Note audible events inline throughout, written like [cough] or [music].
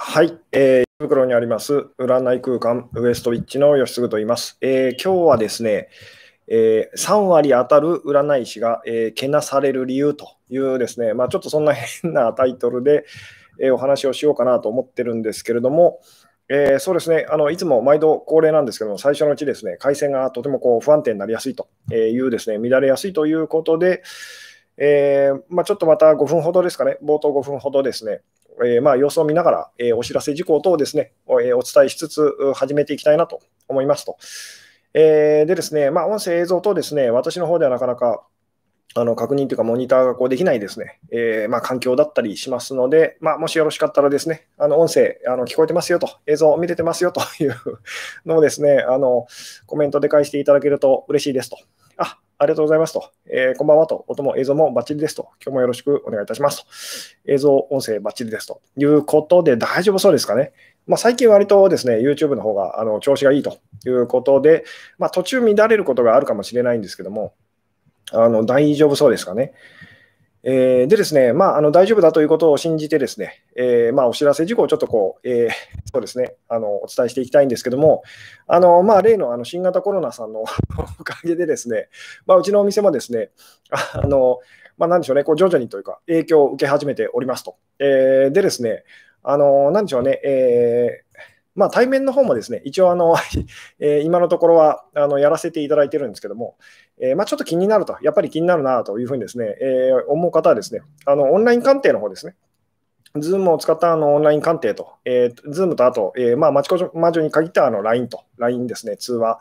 はい、えー、袋にあります占い空間ウエストウィッチの吉嗣と言います。えー、今日はですね、えー、3割当たる占い師が、えー、けなされる理由というですね、まあ、ちょっとそんな変なタイトルで、えー、お話をしようかなと思ってるんですけれども、えー、そうですねあのいつも毎度恒例なんですけども、最初のうちですね、回線がとてもこう不安定になりやすいというですね、乱れやすいということで、えーまあ、ちょっとまた5分ほどですかね、冒頭5分ほどですね、えー、まあ、様子を見ながら、えー、お知らせ事項等をですね、お,、え、お伝えしつつ始めていきたいなと思いますと。え、でですね、まあ、音声、映像とですね、私の方ではなかなかあの確認というか、モニターがこうできないですね、えーまあ、環境だったりしますので、まあ、もしよろしかったらですね、あの音声あの聞こえてますよと、映像見れてますよというのをですね、あのコメントで返していただけると嬉しいですと。ありがとうございますと、えー、こんばんはと、音も映像もバッチリですと、今日もよろしくお願いいたしますと、映像、音声バッチリですと。いうことで大丈夫そうですかね。まあ、最近割とですね、YouTube の方があの調子がいいと。いうことで、まあ、途中乱れることがあるかもしれないんですけども、あの大丈夫そうですかね。えー、でですね、まあ、あの大丈夫だということを信じてですね、えー、まあ、お知らせ事項をちょっとこう、えー、そうですね、あのお伝えしていきたいんですけども、あのまあ、例のあの新型コロナさんの [laughs] おかげでですね、まあ、うちのお店もですね、あのまあ、なんでしょうね、こう徐々にというか、影響を受け始めておりますと。えでですね、あのなんでしょうね、えーまあ、対面の方もですね、一応あの、[laughs] えー、今のところはあのやらせていただいてるんですけども、えー、まあ、ちょっと気になると、やっぱり気になるなというふうにですね、えー、思う方はですね、あのオンライン鑑定の方ですね、ズームを使ったあのオンライン鑑定と、えー、ズームとあと、えー、まあ、マチコ魔女に限ったあの LINE と、LINE ですね、通話、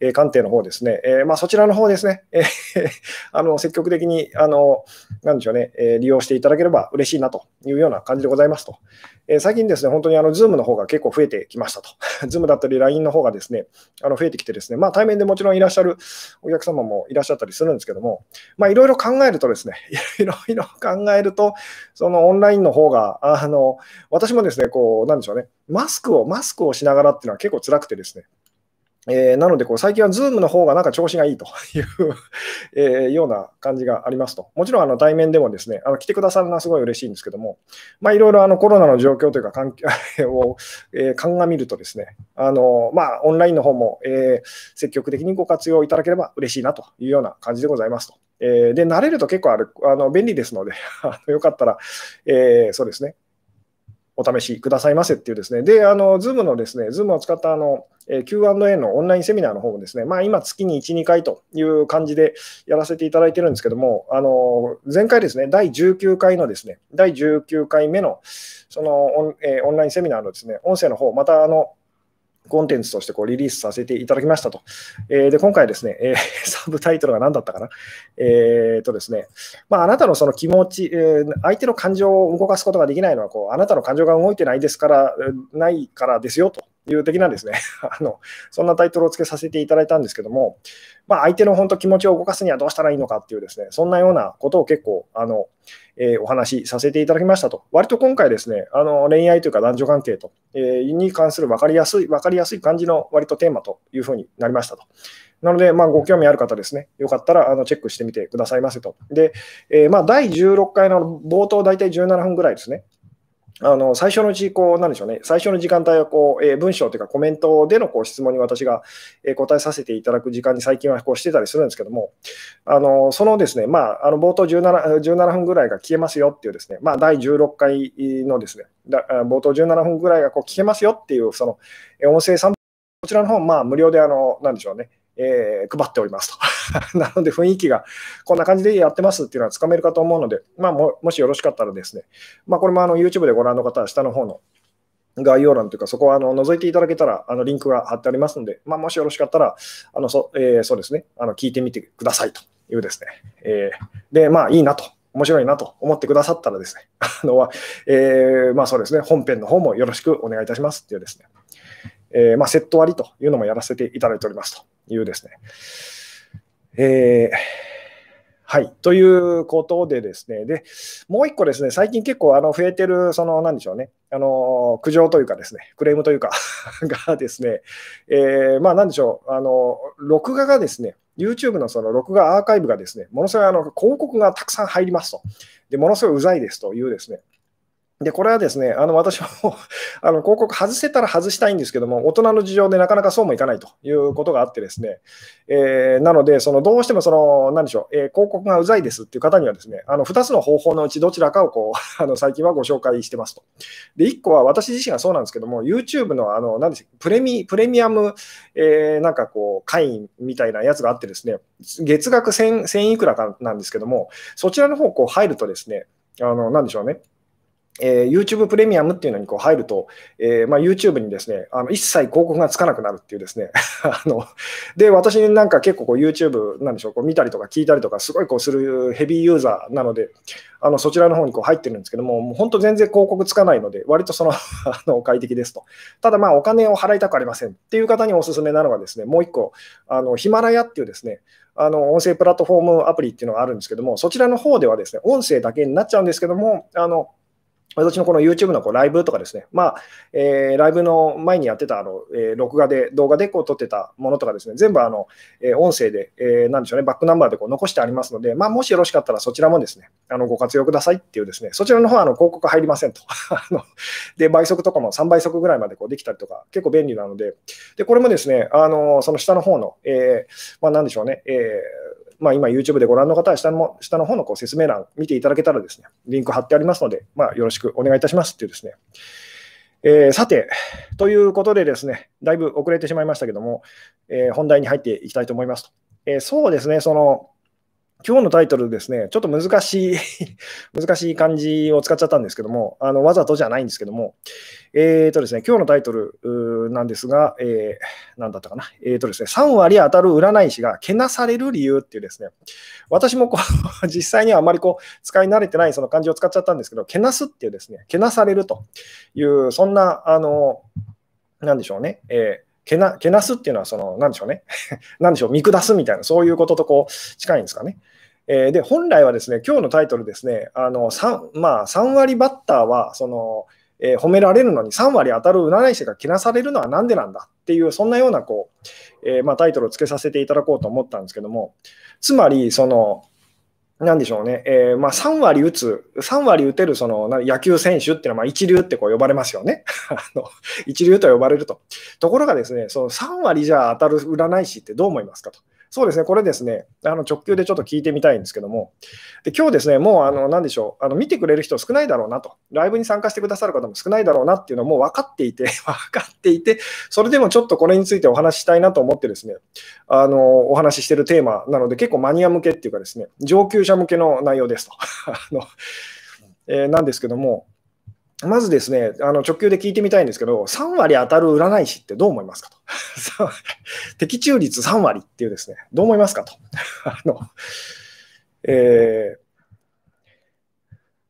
えー、鑑定の方ですね、えーまあ、そちらの方ですね、えー、あの積極的に、あの、なんでしょうね、えー、利用していただければ嬉しいなというような感じでございますと。えー、最近ですね、本当にあの、ズームの方が結構増えてきましたと。[laughs] ズームだったり LINE の方がですね、あの増えてきてですね、まあ、対面でもちろんいらっしゃるお客様もいらっしゃったりするんですけども、まあ、いろいろ考えるとですね、[laughs] いろいろ考えると、そのオンラインの方が、あの、私もですね、こう、なんでしょうね、マスクを、マスクをしながらっていうのは結構辛くてですね、えー、なのでこう、最近は Zoom の方がなんか調子がいいと [laughs] いうえ、ような感じがありますと。もちろんあの対面でもですね、あの来てくださるのはすごい嬉しいんですけども、まあ、いろいろあのコロナの状況というか環境 [laughs] を、えー、鑑みるとですね、あのまあ、オンラインの方も、えー、積極的にご活用いただければ嬉しいなというような感じでございますと。えー、で、慣れると結構あるあの便利ですので [laughs] よかったら、えー、そうですね、お試しくださいませっていうですね、で、あの、ズームのですね、ズームを使ったあの、Q&A のオンラインセミナーの方もですね、まあ、今、月に1、2回という感じでやらせていただいてるんですけども、あの前回ですね、第19回のですね、第19回目のそのオン,、えオンラインセミナーのですね、音声の方、またあの、コンテンツとしてこうリリースさせていただきましたと。えー、で今回ですね、えー、[laughs] サブタイトルが何だったかな。えー、とですね、まあ、あなたのその気持ち、えー、相手の感情を動かすことができないのはこう、あなたの感情が動いてないですから、ないからですよという的なですね [laughs] あの、そんなタイトルをつけさせていただいたんですけども、まあ、相手の本当気持ちを動かすにはどうしたらいいのかっていうですね、そんなようなことを結構、あの、えー、お話しさせていただきましたと。割と今回ですね、あの恋愛というか男女関係と、えー、に関する分かりやすい、分かりやすい感じの割とテーマというふうになりましたと。なので、まあ、ご興味ある方ですね、よかったらあのチェックしてみてくださいませと。で、えー、まあ、第16回の冒頭、大体17分ぐらいですね。あの最初のうち、こう、なんでしょうね、最初の時間帯はこう、えー、文章というかコメントでのこう質問に私が、えー、答えさせていただく時間に最近はこうしてたりするんですけども、あのそのですね、まあ、あの冒頭 17, 17分ぐらいが消えますよっていうですね、まあ、第16回のですね、だ冒頭17分ぐらいがこう消えますよっていう、その音声サンプル、こちらの方、まあ、無料で、あの、なんでしょうね、えー、配っておりますと。[laughs] なので雰囲気がこんな感じでやってますっていうのはつかめるかと思うので、まあ、ももしよろしかったらですね、まあ、これもあの YouTube でご覧の方は下の方の概要欄というか、そこはあの覗いていただけたらあのリンクが貼ってありますので、まあ、もしよろしかったら、あのそ,、えー、そうですね、あの聞いてみてくださいというですね。えー、で、まあいいなと。面白いなと思ってくださったらですね、[laughs] あのは、えー、まあそうですね、本編の方もよろしくお願いいたしますっていうですね、え、まあ、セット割りというのもやらせていただいておりますというですね。えーはい。ということでですね、で、もう一個ですね、最近結構あの増えてる、その、なんでしょうね、あの、苦情というかですね、クレームというか [laughs] がですね、えー、まあなんでしょう、あの、録画がですね、YouTube のその録画アーカイブがですね、ものすごいあの広告がたくさん入りますと。で、ものすごいうざいですというですね、で、これはですね、あの私も [laughs] あの広告外せたら外したいんですけども、大人の事情でなかなかそうもいかないということがあってですね、えー、なので、そのどうしてもその、なんでしょう、えー、広告がうざいですっていう方にはですね、あの2つの方法のうちどちらかをこう [laughs] あの最近はご紹介してますと。で、1個は私自身がそうなんですけども、YouTube のあの、なんでしょう、プレミプレミアム、えー、なんかこう、会員みたいなやつがあってですね、月額 1000, いくらかなんですけども、そちらの方こう入るとですね、あの、なんでしょうね。えー、YouTube プレミアムっていうのにこう入ると、えーまあ、YouTube にですねあの一切広告がつかなくなるっていうですね [laughs] あので私なんか結構こう YouTube なんでしょうこう見たりとか聞いたりとかすごいこうするヘビーユーザーなのであのそちらの方にこう入ってるんですけどももう本当全然広告つかないので割とその [laughs] あの快適ですと。ただまあお金を払いたくありませんっていう方におすすめなのがですねもう一個あのヒマラヤっていうですねあの音声プラットフォームアプリっていうのがあるんですけどもそちらの方ではですね音声だけになっちゃうんですけどもあの私のこの YouTube のこうライブとかですね、まあえー、ライブの前にやってたあの、えー、録画で、動画でこう撮ってたものとかですね、全部あの、えー、音声で、えー、なんでしょうね、バックナンバーでこう残してありますので、まあ、もしよろしかったらそちらもですね、あのご活用くださいっていうですね、そちらの方はあの広告入りませんと。[laughs] で、倍速とかも3倍速ぐらいまでこうできたりとか、結構便利なので、でこれもですね、あのその下の方の、えーまあ、なんでしょうね、えーまあ、今 YouTube でご覧の方は下の下の方のこう説明欄見ていただけたらですね、リンク貼ってありますので、まあ、よろしくお願いいたしますっていうですね。えー、さて、ということでですね、だいぶ遅れてしまいましたけども、えー、本題に入っていきたいと思いますと。えー、そうですね、その、今日のタイトルですね、ちょっと難しい [laughs] 難しい漢字を使っちゃったんですけども、あのわざとじゃないんですけども、えーとですね、今日のタイトルなんですが、えー、なんだったかな、えーとですね、3割当たる占い師がけなされる理由っていうですね、私もこう [laughs] 実際にはあまりこう使い慣れてないその漢字を使っちゃったんですけど、けなすっていうですね、けなされるという、そんな、あの、なんでしょうね、えーけな、けなすっていうのは、その、なんでしょうね。[laughs] なんでしょう、見下すみたいな、そういうこととこう、近いんですかね。えー、で、本来はですね、今日のタイトルですね、あの、3、まあ、3割バッターは、その、えー、褒められるのに3割当たる占い師がけなされるのはなんでなんだっていう、そんなような、こう、えー、まあ、タイトルをつけさせていただこうと思ったんですけども、つまり、その、なんでしょうね、えー、まあ、3割打つ、3割打てるその野球選手っていうのはまあ一流ってこう呼ばれますよね [laughs] あの。一流と呼ばれると。ところがですね、その3割じゃ当たる占い師ってどう思いますかと。そうですね、これですね、あの直球でちょっと聞いてみたいんですけども、で今日ですね、もうあの何でしょう。あの、見てくれる人少ないだろうなと、ライブに参加してくださる方も少ないだろうなっていうのも分かっていて、[laughs] 分かっていて、それでもちょっとこれについてお話ししたいなと思ってですね、あのお話ししてるテーマなので、結構マニア向けっていうかですね、上級者向けの内容ですと。[laughs] あのえー、なんですけども、まずですね、あの直球で聞いてみたいんですけど、3割当たる占い師ってどう思いますかと。[laughs] 的中率3割っていうですね、どう思いますかと。[laughs] あのえー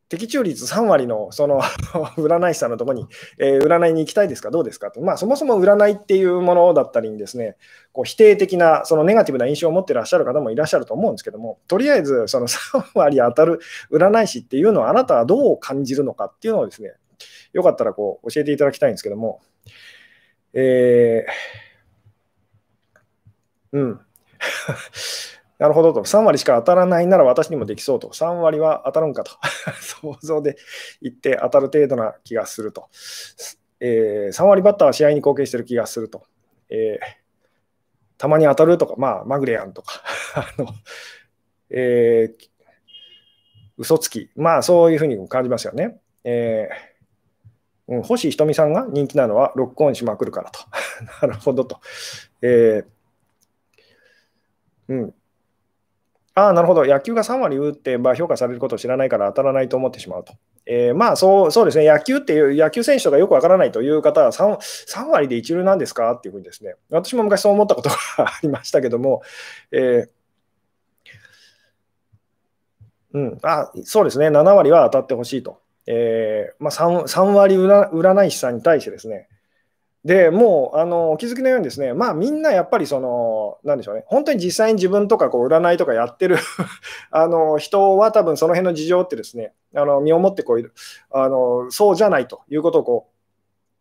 的中率3割のその [laughs] 占い師さんのところに、えー、占いに行きたいですか、どうですか？と、まあ、そもそも占いっていうものだったりにですね、こう否定的な、そのネガティブな印象を持ってらっしゃる方もいらっしゃると思うんですけども、とりあえずその3割当たる占い師っていうのをあなたはどう感じるのかっていうのをですね、よかったらこう教えていただきたいんですけども、えー、うん。[laughs] なるほどと。3割しか当たらないなら私にもできそうと。3割は当たるんかと。[laughs] 想像で言って当たる程度な気がすると。えー、3割バッターは試合に貢献してる気がすると。えー、たまに当たるとか、まあ、まぐれやんとか。[laughs] あのえー、嘘つき。まあ、そういうふうに感じますよね。えー、うん、星ひとみさんが人気なのはロックオンしまくるからと。[laughs] なるほどと。えーうん、ああ、なるほど。野球が3割打って、まあ、評価されることを知らないから当たらないと思ってしまうと。えー、まあそうそうですね、野球っていう、野球選手とかよくわからないという方は3、3割で一流なんですかっていうふうにですね、私も昔そう思ったことがありましたけども、えーうん、あそうですね、7割は当たってほしいと。えーまあ3、3, 割占い師さんに対してですね、でもうあのお気づきのようにですね、まあ、みんなやっぱりその、なんでしょうね、本当に実際に自分とかこう占いとかやってる [laughs] あの人は多分その辺の事情ってですね、あの身をもってこうあのそうじゃないということをこ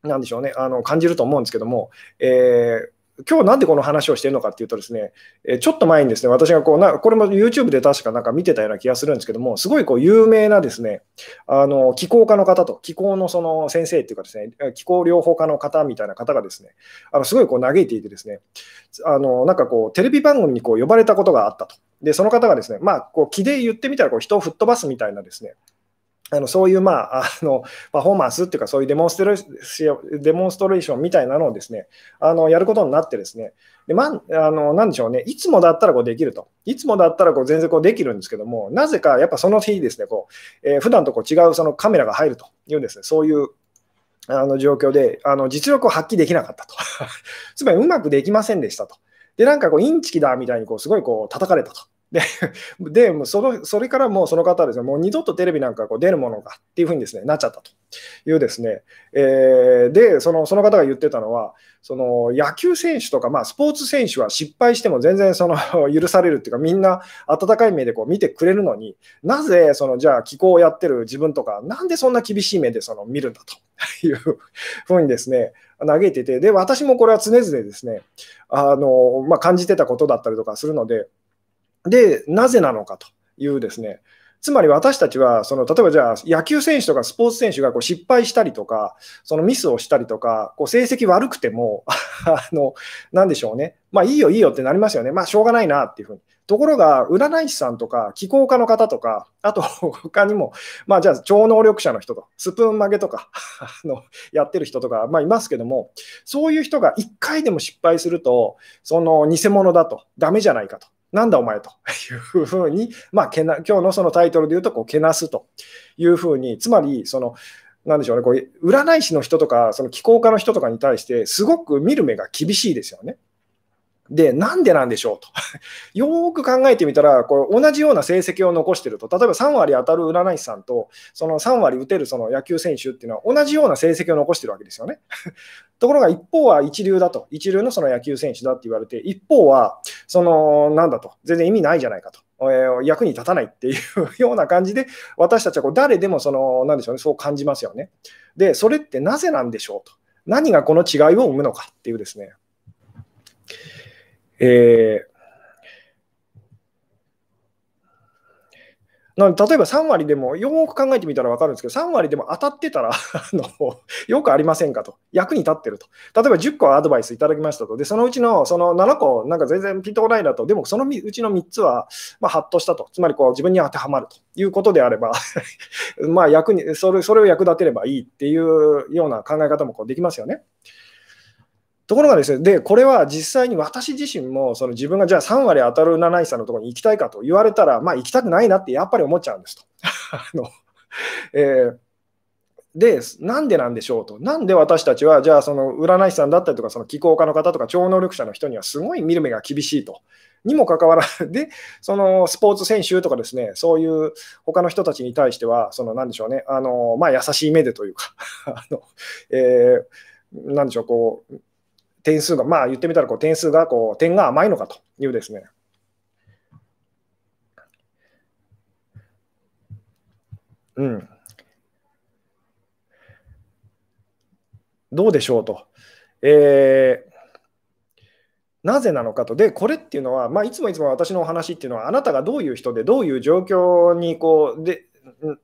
う、なんでしょうね、あの感じると思うんですけども、えー今日なんでこの話をしてるのかっていうとですね、えちょっと前にですね、私がこうな、これも YouTube で確かなんか見てたような気がするんですけども、すごいこう有名なですね、あの、気候家の方と、気候のその先生っていうかですね、気候療法家の方みたいな方がですね、あのすごいこう嘆いていてですね、あの、なんかこう、テレビ番組にこう呼ばれたことがあったと。で、その方がですね、まあ、こう気で言ってみたらこう人を吹っ飛ばすみたいなですね、あのそういう、まあ、[laughs] あのパフォーマンスっていうか、そういうデモンストレデモンストレーションみたいなのをですね、あのやることになってですね、でまあのなんでしょうね、いつもだったらこうできると、いつもだったらこう全然こうできるんですけども、なぜかやっぱその日ですね、こうえー、普段とこう違うそのカメラが入るというですね、そういうあの状況で、あの実力を発揮できなかったと。[laughs] つまりうまくできませんでしたと。で、なんかこう、インチキだみたいにこうすごいこう叩かれたと。で、[laughs] でもそのそれからもうその方はですね、もう二度とテレビなんかこう出るものがっていうふうにですね、なっちゃったというですね、えー、で、そのその方が言ってたのは、その野球選手とか、まあ、スポーツ選手は失敗しても全然その [laughs] 許されるっていうか、みんな温かい目でこう見てくれるのに、なぜそのじゃあ気候をやってる自分とか、なんでそんな厳しい目でその見るんだというふうにですね、嘆いてて、で、私もこれは常々ですね、あのまあ、感じてたことだったりとかするので、で、なぜなのかというですね、つまり私たちは、その例えばじゃあ野球選手とかスポーツ選手がこう失敗したりとか、そのミスをしたりとか、こう成績悪くても、[laughs] あの、なんでしょうね、まあいいよいいよってなりますよね、まあしょうがないなっていうふうに。ところが、占い師さんとか、気候家の方とか、あと他にも、まあじゃあ超能力者の人と、スプーン曲げとか [laughs] あのやってる人とか、まあいますけども、そういう人が1回でも失敗すると、その偽物だと、ダメじゃないかと。なんだお前というふうに、まあ、けな今日のそのタイトルで言うとこう、けなすというふうに、つまり、その、なんでしょうね、こう占い師の人とか、その気候家の人とかに対して、すごく見る目が厳しいですよね。で、なんでなんでしょうと。[laughs] よーく考えてみたら、これ同じような成績を残してると、例えば3割当たる占い師さんと、その3割打てるその野球選手っていうのは同じような成績を残してるわけですよね。[laughs] ところが一方は一流だと、一流のその野球選手だって言われて、一方は、その、なんだと、全然意味ないじゃないかと。え、役に立たないっていうような感じで、私たちはこう誰でもその、なんでしょうね、そう感じますよね。で、それってなぜなんでしょうと。何がこの違いを生むのかっていうですね。えーな例えば3割でも、よく考えてみたら分かるんですけど、3割でも当たってたら [laughs] あの、よくありませんかと、役に立ってると。例えば10個アドバイスいただきましたと、でそのうちのその7個、なんか全然ピンとこないだと、でもそのうちの3つは、まあ、ハッとしたと、つまりこう自分に当てはまるということであれば [laughs] まあ役にそれ、それを役立てればいいっていうような考え方もこうできますよね。ところがですね、で、これは実際に私自身も、その自分がじゃあ3割当たる七井さんのところに行きたいかと言われたら、まあ行きたくないなってやっぱり思っちゃうんですと。[laughs] あのえーで、なんでなんでしょうと。なんで私たちは、じゃあその占い師さんだったりとか、その気候家の方とか超能力者の人にはすごい見る目が厳しいと。にもかかわらず、で、そのスポーツ選手とかですね、そういう他の人たちに対しては、そのなんでしょうね、あのまあ、優しい目でというか [laughs] あの、えー、なんでしょう、こう、点数が、まあ言ってみたらこう点数がこう、点が甘いのかというですね。うん。どうでしょうと。えーなぜなのかと。で、これっていうのは、まあ、いつもいつも私のお話っていうのは、あなたがどういう人で、どういう状況にこうで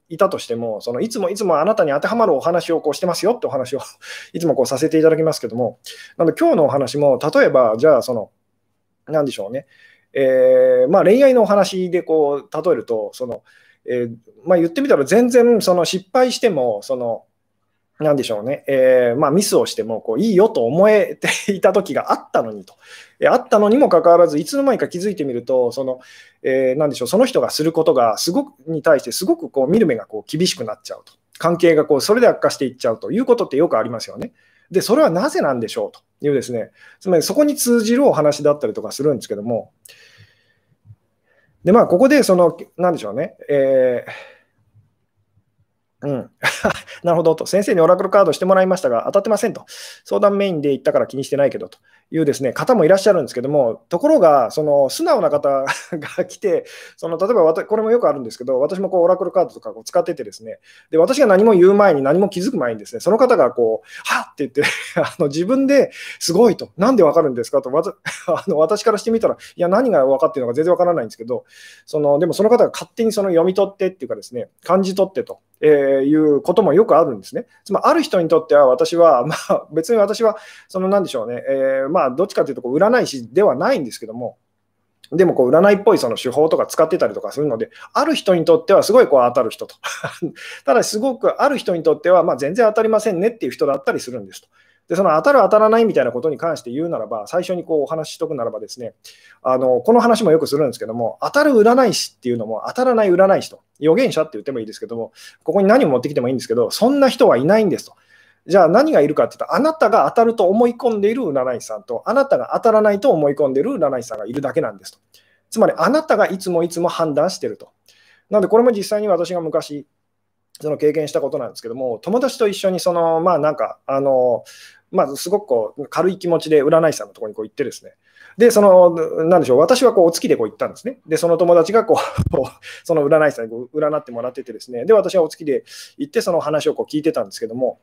いたとしても、そのいつもいつもあなたに当てはまるお話をこうしてますよってお話を [laughs] いつもこうさせていただきますけども、なので今日のお話も、例えば、じゃあ、その、なんでしょうね、えー、まあ、恋愛のお話でこう例えると、そのえー、まあ、言ってみたら全然その失敗しても、そのなんでしょうね、えー、まあ、ミスをしてもこういいよと思えていた時があったのにと、えあったのにもかかわらず、いつの間にか気づいてみると、その、えー、でしょう、その人がすることがすごくに対してすごくこう見る目がこう厳しくなっちゃうと、関係がこうそれで悪化していっちゃうということってよくありますよね。で、それはなぜなんでしょうというですね、つまりそこに通じるお話だったりとかするんですけども、で、まあ、ここで、その、なんでしょうね、えーうん、[laughs] なるほどと、先生にオラクルカードしてもらいましたが、当たってませんと、相談メインで言ったから気にしてないけどと。いうですね方もいらっしゃるんですけども、ところが、その素直な方 [laughs] が来て、その例えば私これもよくあるんですけど、私もこうオラクルカードとかこう使ってて、ですね。で私が何も言う前に、何も気づく前に、ですねその方がこう、はっって言って [laughs] あの自分ですごいと、なんでわかるんですかと、あの私からしてみたら、いや、何が分かってるのか全然わからないんですけど、そのでもその方が勝手にその読み取ってっていうかですね、感じ取ってと。えー、いうこともよくあるんですね。つまり、ある人にとっては、私は、[laughs] まあ、別に私は、その、なんでしょうね、え、まあ、どっちかというと、占い師ではないんですけども、でもこう占いっぽいその手法とか使ってたりとかするので、ある人にとってはすごいこう当たる人と。[laughs] ただすごくある人にとってはま全然当たりませんねっていう人だったりするんですと。で、その当たる当たらないみたいなことに関して言うならば、最初にこうお話ししとくならばですね、あの、この話もよくするんですけども、当たる占い師っていうのも当たらない占い師と、預言者って言ってもいいですけども、ここに何を持ってきてもいいんですけど、そんな人はいないんですと。じゃあ何がいるかっていうと、あなたが当たると思い込んでいる占い師さんと、あなたが当たらないと思い込んでいる占い師さんがいるだけなんですと。つまり、あなたがいつもいつも判断してると。なので、これも実際に私が昔、その経験したことなんですけども、友達と一緒に、その、まあなんか、あの、まずすごくこう軽い気持ちで占い師さんのところにこう行ってですね、で、その、なんでしょう、私はこうお月でこう行ったんですね。で、その友達がこう、[laughs] その占い師さんにこう占ってもらっててですね、で、私はお月で行って、その話をこう聞いてたんですけども、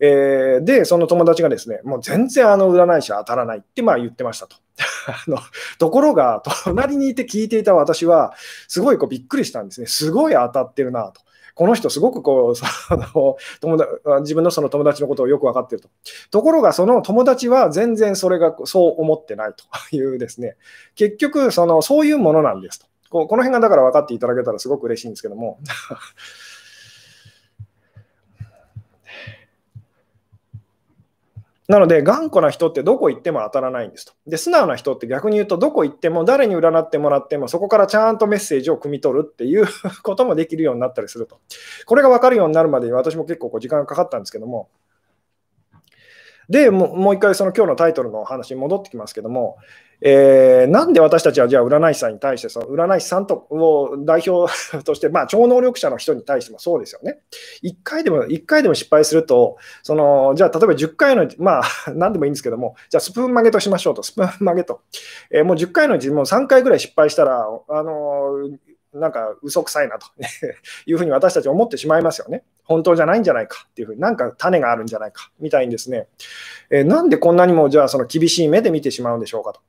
えー、で、その友達がですね、もう全然あの占い師は当たらないってまあ言ってましたと。[laughs] あのところが、隣にいて聞いていた私は、すごいこうびっくりしたんですね。すごい当たってるなと。この人すごくこう、[laughs] その友達自分のその友達のことをよく分かってると。ところが、その友達は全然それがそう思ってないというですね、結局その、そういうものなんですと。この辺がだから分かっていただけたらすごく嬉しいんですけども。なので、頑固な人ってどこ行っても当たらないんですと。で、素直な人って逆に言うと、どこ行っても誰に占ってもらっても、そこからちゃんとメッセージを汲み取るっていう [laughs] こともできるようになったりすると。これが分かるようになるまでに私も結構こう時間がかかったんですけども、でもうもう一回その今日のタイトルの話に戻ってきますけども、えー、なんで私たちはじゃあ占い師さんに対してその占い師さんとを代表として、まあ、超能力者の人に対してもそうですよね。1回でも1回でも失敗するとそのじゃあ例えば10回のまあ [laughs] 何でもいいんですけどもじゃあスプーン曲げとしましょうとスプーン曲げと、えー、もう10回のうちもう3回ぐらい失敗したらあのなんか嘘くさいなというふうに私たち思ってしまいますよね。本当じゃないんじゃないかっていうふうに、なんか種があるんじゃないかみたいにですね、えー、なんでこんなにもじゃあその厳しい目で見てしまうんでしょうかと。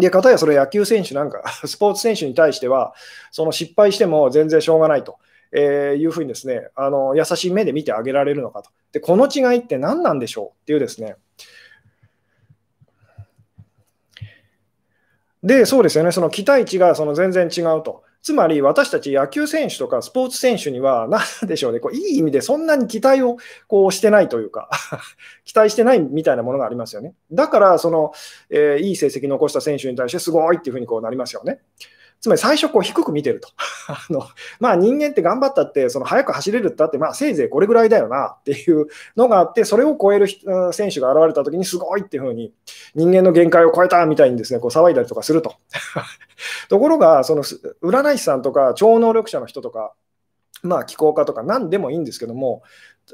で、かたやそれ野球選手なんか、[laughs] スポーツ選手に対しては、その失敗しても全然しょうがないと。えー、いうふうにですねあの優しい目で見てあげられるのかと。で、この違いって何なんでしょうっていうですね。で、そうですよね、その期待値がその全然違うと。つまり私たち野球選手とかスポーツ選手には、[laughs] なんでしょうね、こういい意味でそんなに期待をこうしてないというか [laughs] 期待してないみたいなものがありますよね。だからその、えー、いい成績残した選手に対してすごいっていうふうにこうなりますよね。つまり最初こう低く見てると。[laughs] あのまあ、人間って頑張ったって、その速く走れるってあって、まあ、せいぜいこれぐらいだよなっていうのがあって、それを超える選手が現れたときに、すごいっていうふうに、人間の限界を超えたみたいにですね、こう騒いだりとかすると。[laughs] ところが、その占い師さんとか超能力者の人とか、まあ、気候家とか何でもいいんですけども、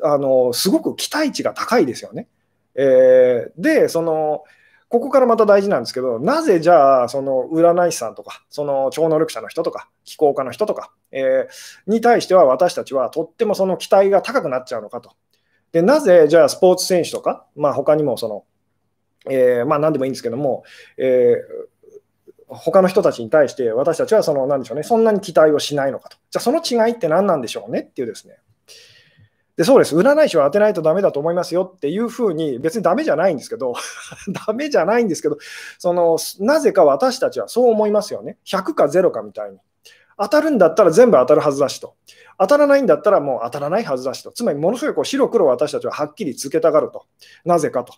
あのすごく期待値が高いですよね。えー、で、その、ここからまた大事なんですけど、なぜじゃあ、その占い師さんとか、その超能力者の人とか、気候家の人とか、えー、に対しては私たちはとってもその期待が高くなっちゃうのかと。で、なぜじゃあスポーツ選手とか、まあ他にもその、えー、まあ何でもいいんですけども、えー、他の人たちに対して私たちはその、なんでしょうね、そんなに期待をしないのかと。じゃあその違いって何なんでしょうねっていうですね、でそうです、占い師は当てないとダメだと思いますよっていうふうに、別にダメじゃないんですけど、[laughs] ダメじゃないんですけど、そのなぜか私たちはそう思いますよね。100か0かみたいに。当たるんだったら全部当たるはずだしと。当たらないんだったらもう当たらないはずだしと。つまり、ものすごいこう白黒私たちははっきりつけたがると。なぜかと。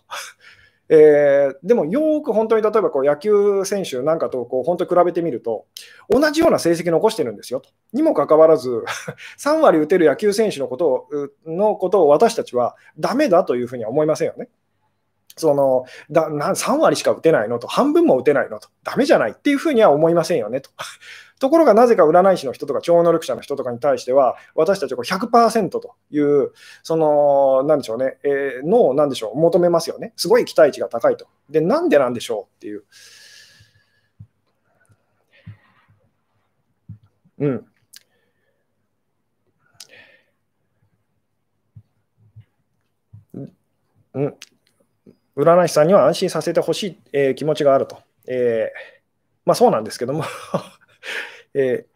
えー、でもよく本当に例えばこう野球選手なんかとこう本当に比べてみると同じような成績残してるんですよと。にもかかわらず [laughs] 3割打てる野球選手のことをのことを私たちはダメだというふうには思いませんよね。そのだな3割しか打てないのと半分も打てないのとダメじゃないっていうふうには思いませんよねと。ところがなぜか占い師の人とか超能力者の人とかに対しては、私たちは100%という、その、なんでしょうね、えー、の、なんでしょう、求めますよね。すごい期待値が高いと。で、なんでなんでしょうっていう。うん。うん、占い師さんには安心させてほしい、えー、気持ちがあると。えー、まあそうなんですけども [laughs] えー、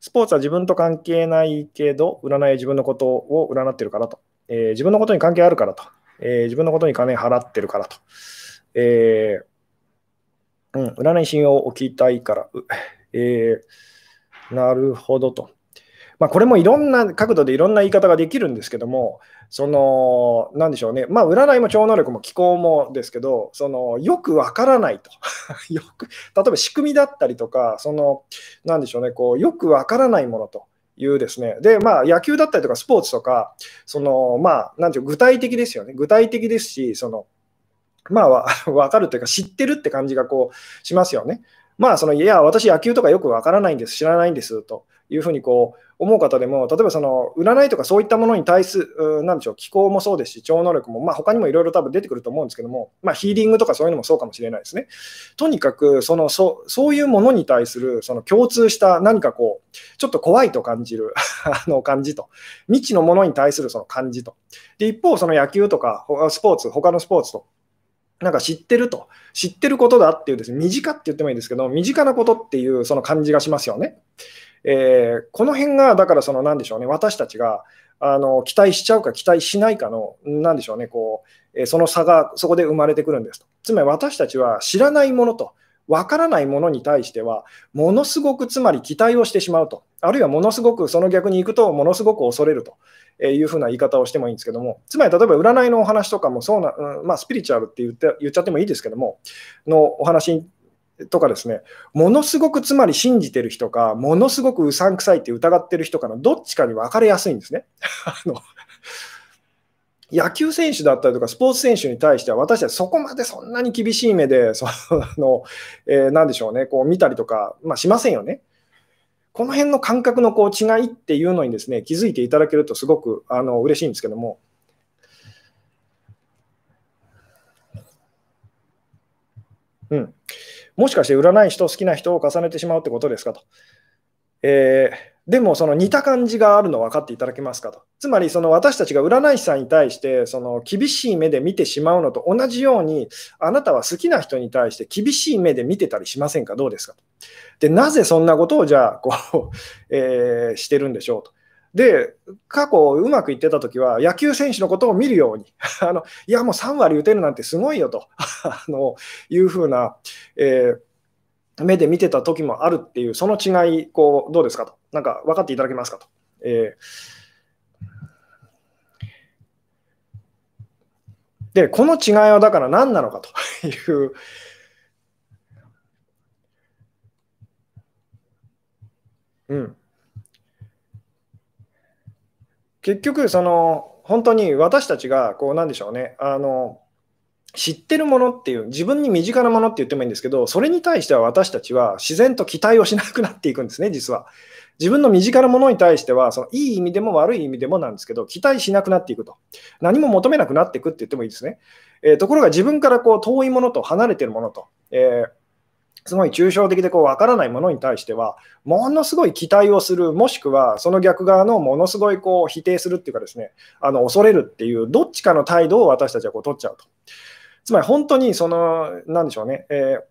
スポーツは自分と関係ないけど、占いは自分のことを占ってるからと。えー、自分のことに関係あるからと。えー、自分のことに金払ってるからと。えー、うん、占い信用を置きたいから。えー、なるほどと。まあ、これもいろんな角度でいろんな言い方ができるんですけども、その、なんでしょうね、まあ、占いも超能力も気候もですけど、そのよくわからないと [laughs] よく、例えば仕組みだったりとか、その、なんでしょうね、こうよくわからないものと。いうですね。で、まあ、野球だったりとかスポーツとか、その、まあ、なんていう具体的ですよね。具体的ですし、その、まあ、[laughs] わかるというか、知ってるって感じがこう、しますよね。まあ、その、いや、私野球とかよくわからないんです、知らないんですというふうにこう、思う方でも、例えばその占いとかそういったものに対する、なんでしょう、気候もそうですし、超能力も、まあ、他にもいろいろ多分出てくると思うんですけども、まあ、ヒーリングとかそういうのもそうかもしれないですね。とにかくそのそ、そういうものに対するその共通した何かこう、ちょっと怖いと感じる [laughs] あの感じと、未知のものに対するその感じと。で、一方、その野球とかスポーツ、他のスポーツと、なんか知ってると、知ってることだっていうですね、身近って言ってもいいんですけど、身近なことっていうその感じがしますよね。えー、この辺が、だからその、何でしょうね、私たちがあの期待しちゃうか期待しないかの、何でしょうね、こう、えー、その差がそこで生まれてくるんですと。つまり私たちは知らないものと、わからないものに対しては、ものすごくつまり期待をしてしまうと、あるいはものすごくその逆に行くと、ものすごく恐れると。いうふうな言い方をしてもいいんですけども、つまり例えば占いのお話とかもそうな、うん、まあ、スピリチュアルって言って言っちゃってもいいですけども、のお話とかですね、ものすごくつまり信じてる人か、ものすごくうさんくさいって疑ってる人かのどっちかに分かれやすいんですね。[laughs] あの野球選手だったりとかスポーツ選手に対しては私はそこまでそんなに厳しい目で [laughs] その、えー、でしょうねこう見たりとか、まあ、しませんよね。この辺の感覚のこう違いっていうのにですね気づいていただけるとすごくあの嬉しいんですけども。うん、もしかして占い師と好きな人を重ねてしまうってことですかと。えー、でも、その似た感じがあるの分かっていただけますかと。つまり、その私たちが占い師さんに対して、その厳しい目で見てしまうのと同じように、あなたは好きな人に対して厳しい目で見てたりしませんか？どうですか？と。で、なぜそんなことをじゃあ、こう、[laughs] えー、してるんでしょうと。で、過去うまくいってた時は、野球選手のことを見るように、[laughs] あのいや、もう3割打てるなんてすごいよと [laughs] あのいうふうな、えー、目で見てた時もあるっていう、その違い、こうどうですかと、なんか分かっていただけますかと。えー、で、この違いはだから何なのかという。うん結局、その本当に私たちが、こうなんでしょうね、あの知ってるものっていう、自分に身近なものって言ってもいいんですけど、それに対しては私たちは自然と期待をしなくなっていくんですね、実は。自分の身近なものに対しては、そのいい意味でも悪い意味でもなんですけど、期待しなくなっていくと。何も求めなくなっていくって言ってもいいですね。えー、ところが自分からこう遠いものと離れてるものと、えーすごい抽象的でこう分からないものに対しては、ものすごい期待をする、もしくはその逆側のものすごいこう否定するっていうかですね、あの恐れるっていう、どっちかの態度を私たちはこう取っちゃうと。つまり本当にその、なんでしょうね、えー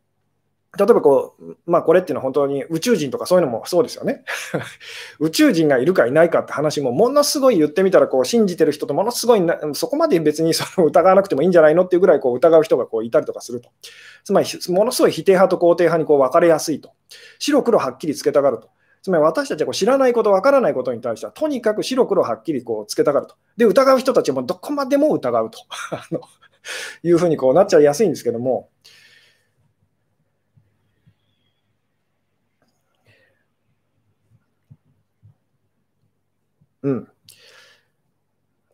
例えばこう、まあ、これっていうのは本当に宇宙人とかそういうのもそうですよね。[laughs] 宇宙人がいるかいないかって話もものすごい言ってみたらこう信じてる人とものすごいなそこまで別にその疑わなくてもいいんじゃないのっていうぐらいこう疑う人がこういたりとかすると。つまりものすごい否定派と肯定派にこう分かれやすいと。白黒はっきりつけたがると。つまり私たちはこう知らないこと、分からないことに対しては、とにかく白黒はっきりこうつけたがると。で、疑う人たちもどこまでも疑うと [laughs] いうふうにこうなっちゃいやすいんですけども、うん。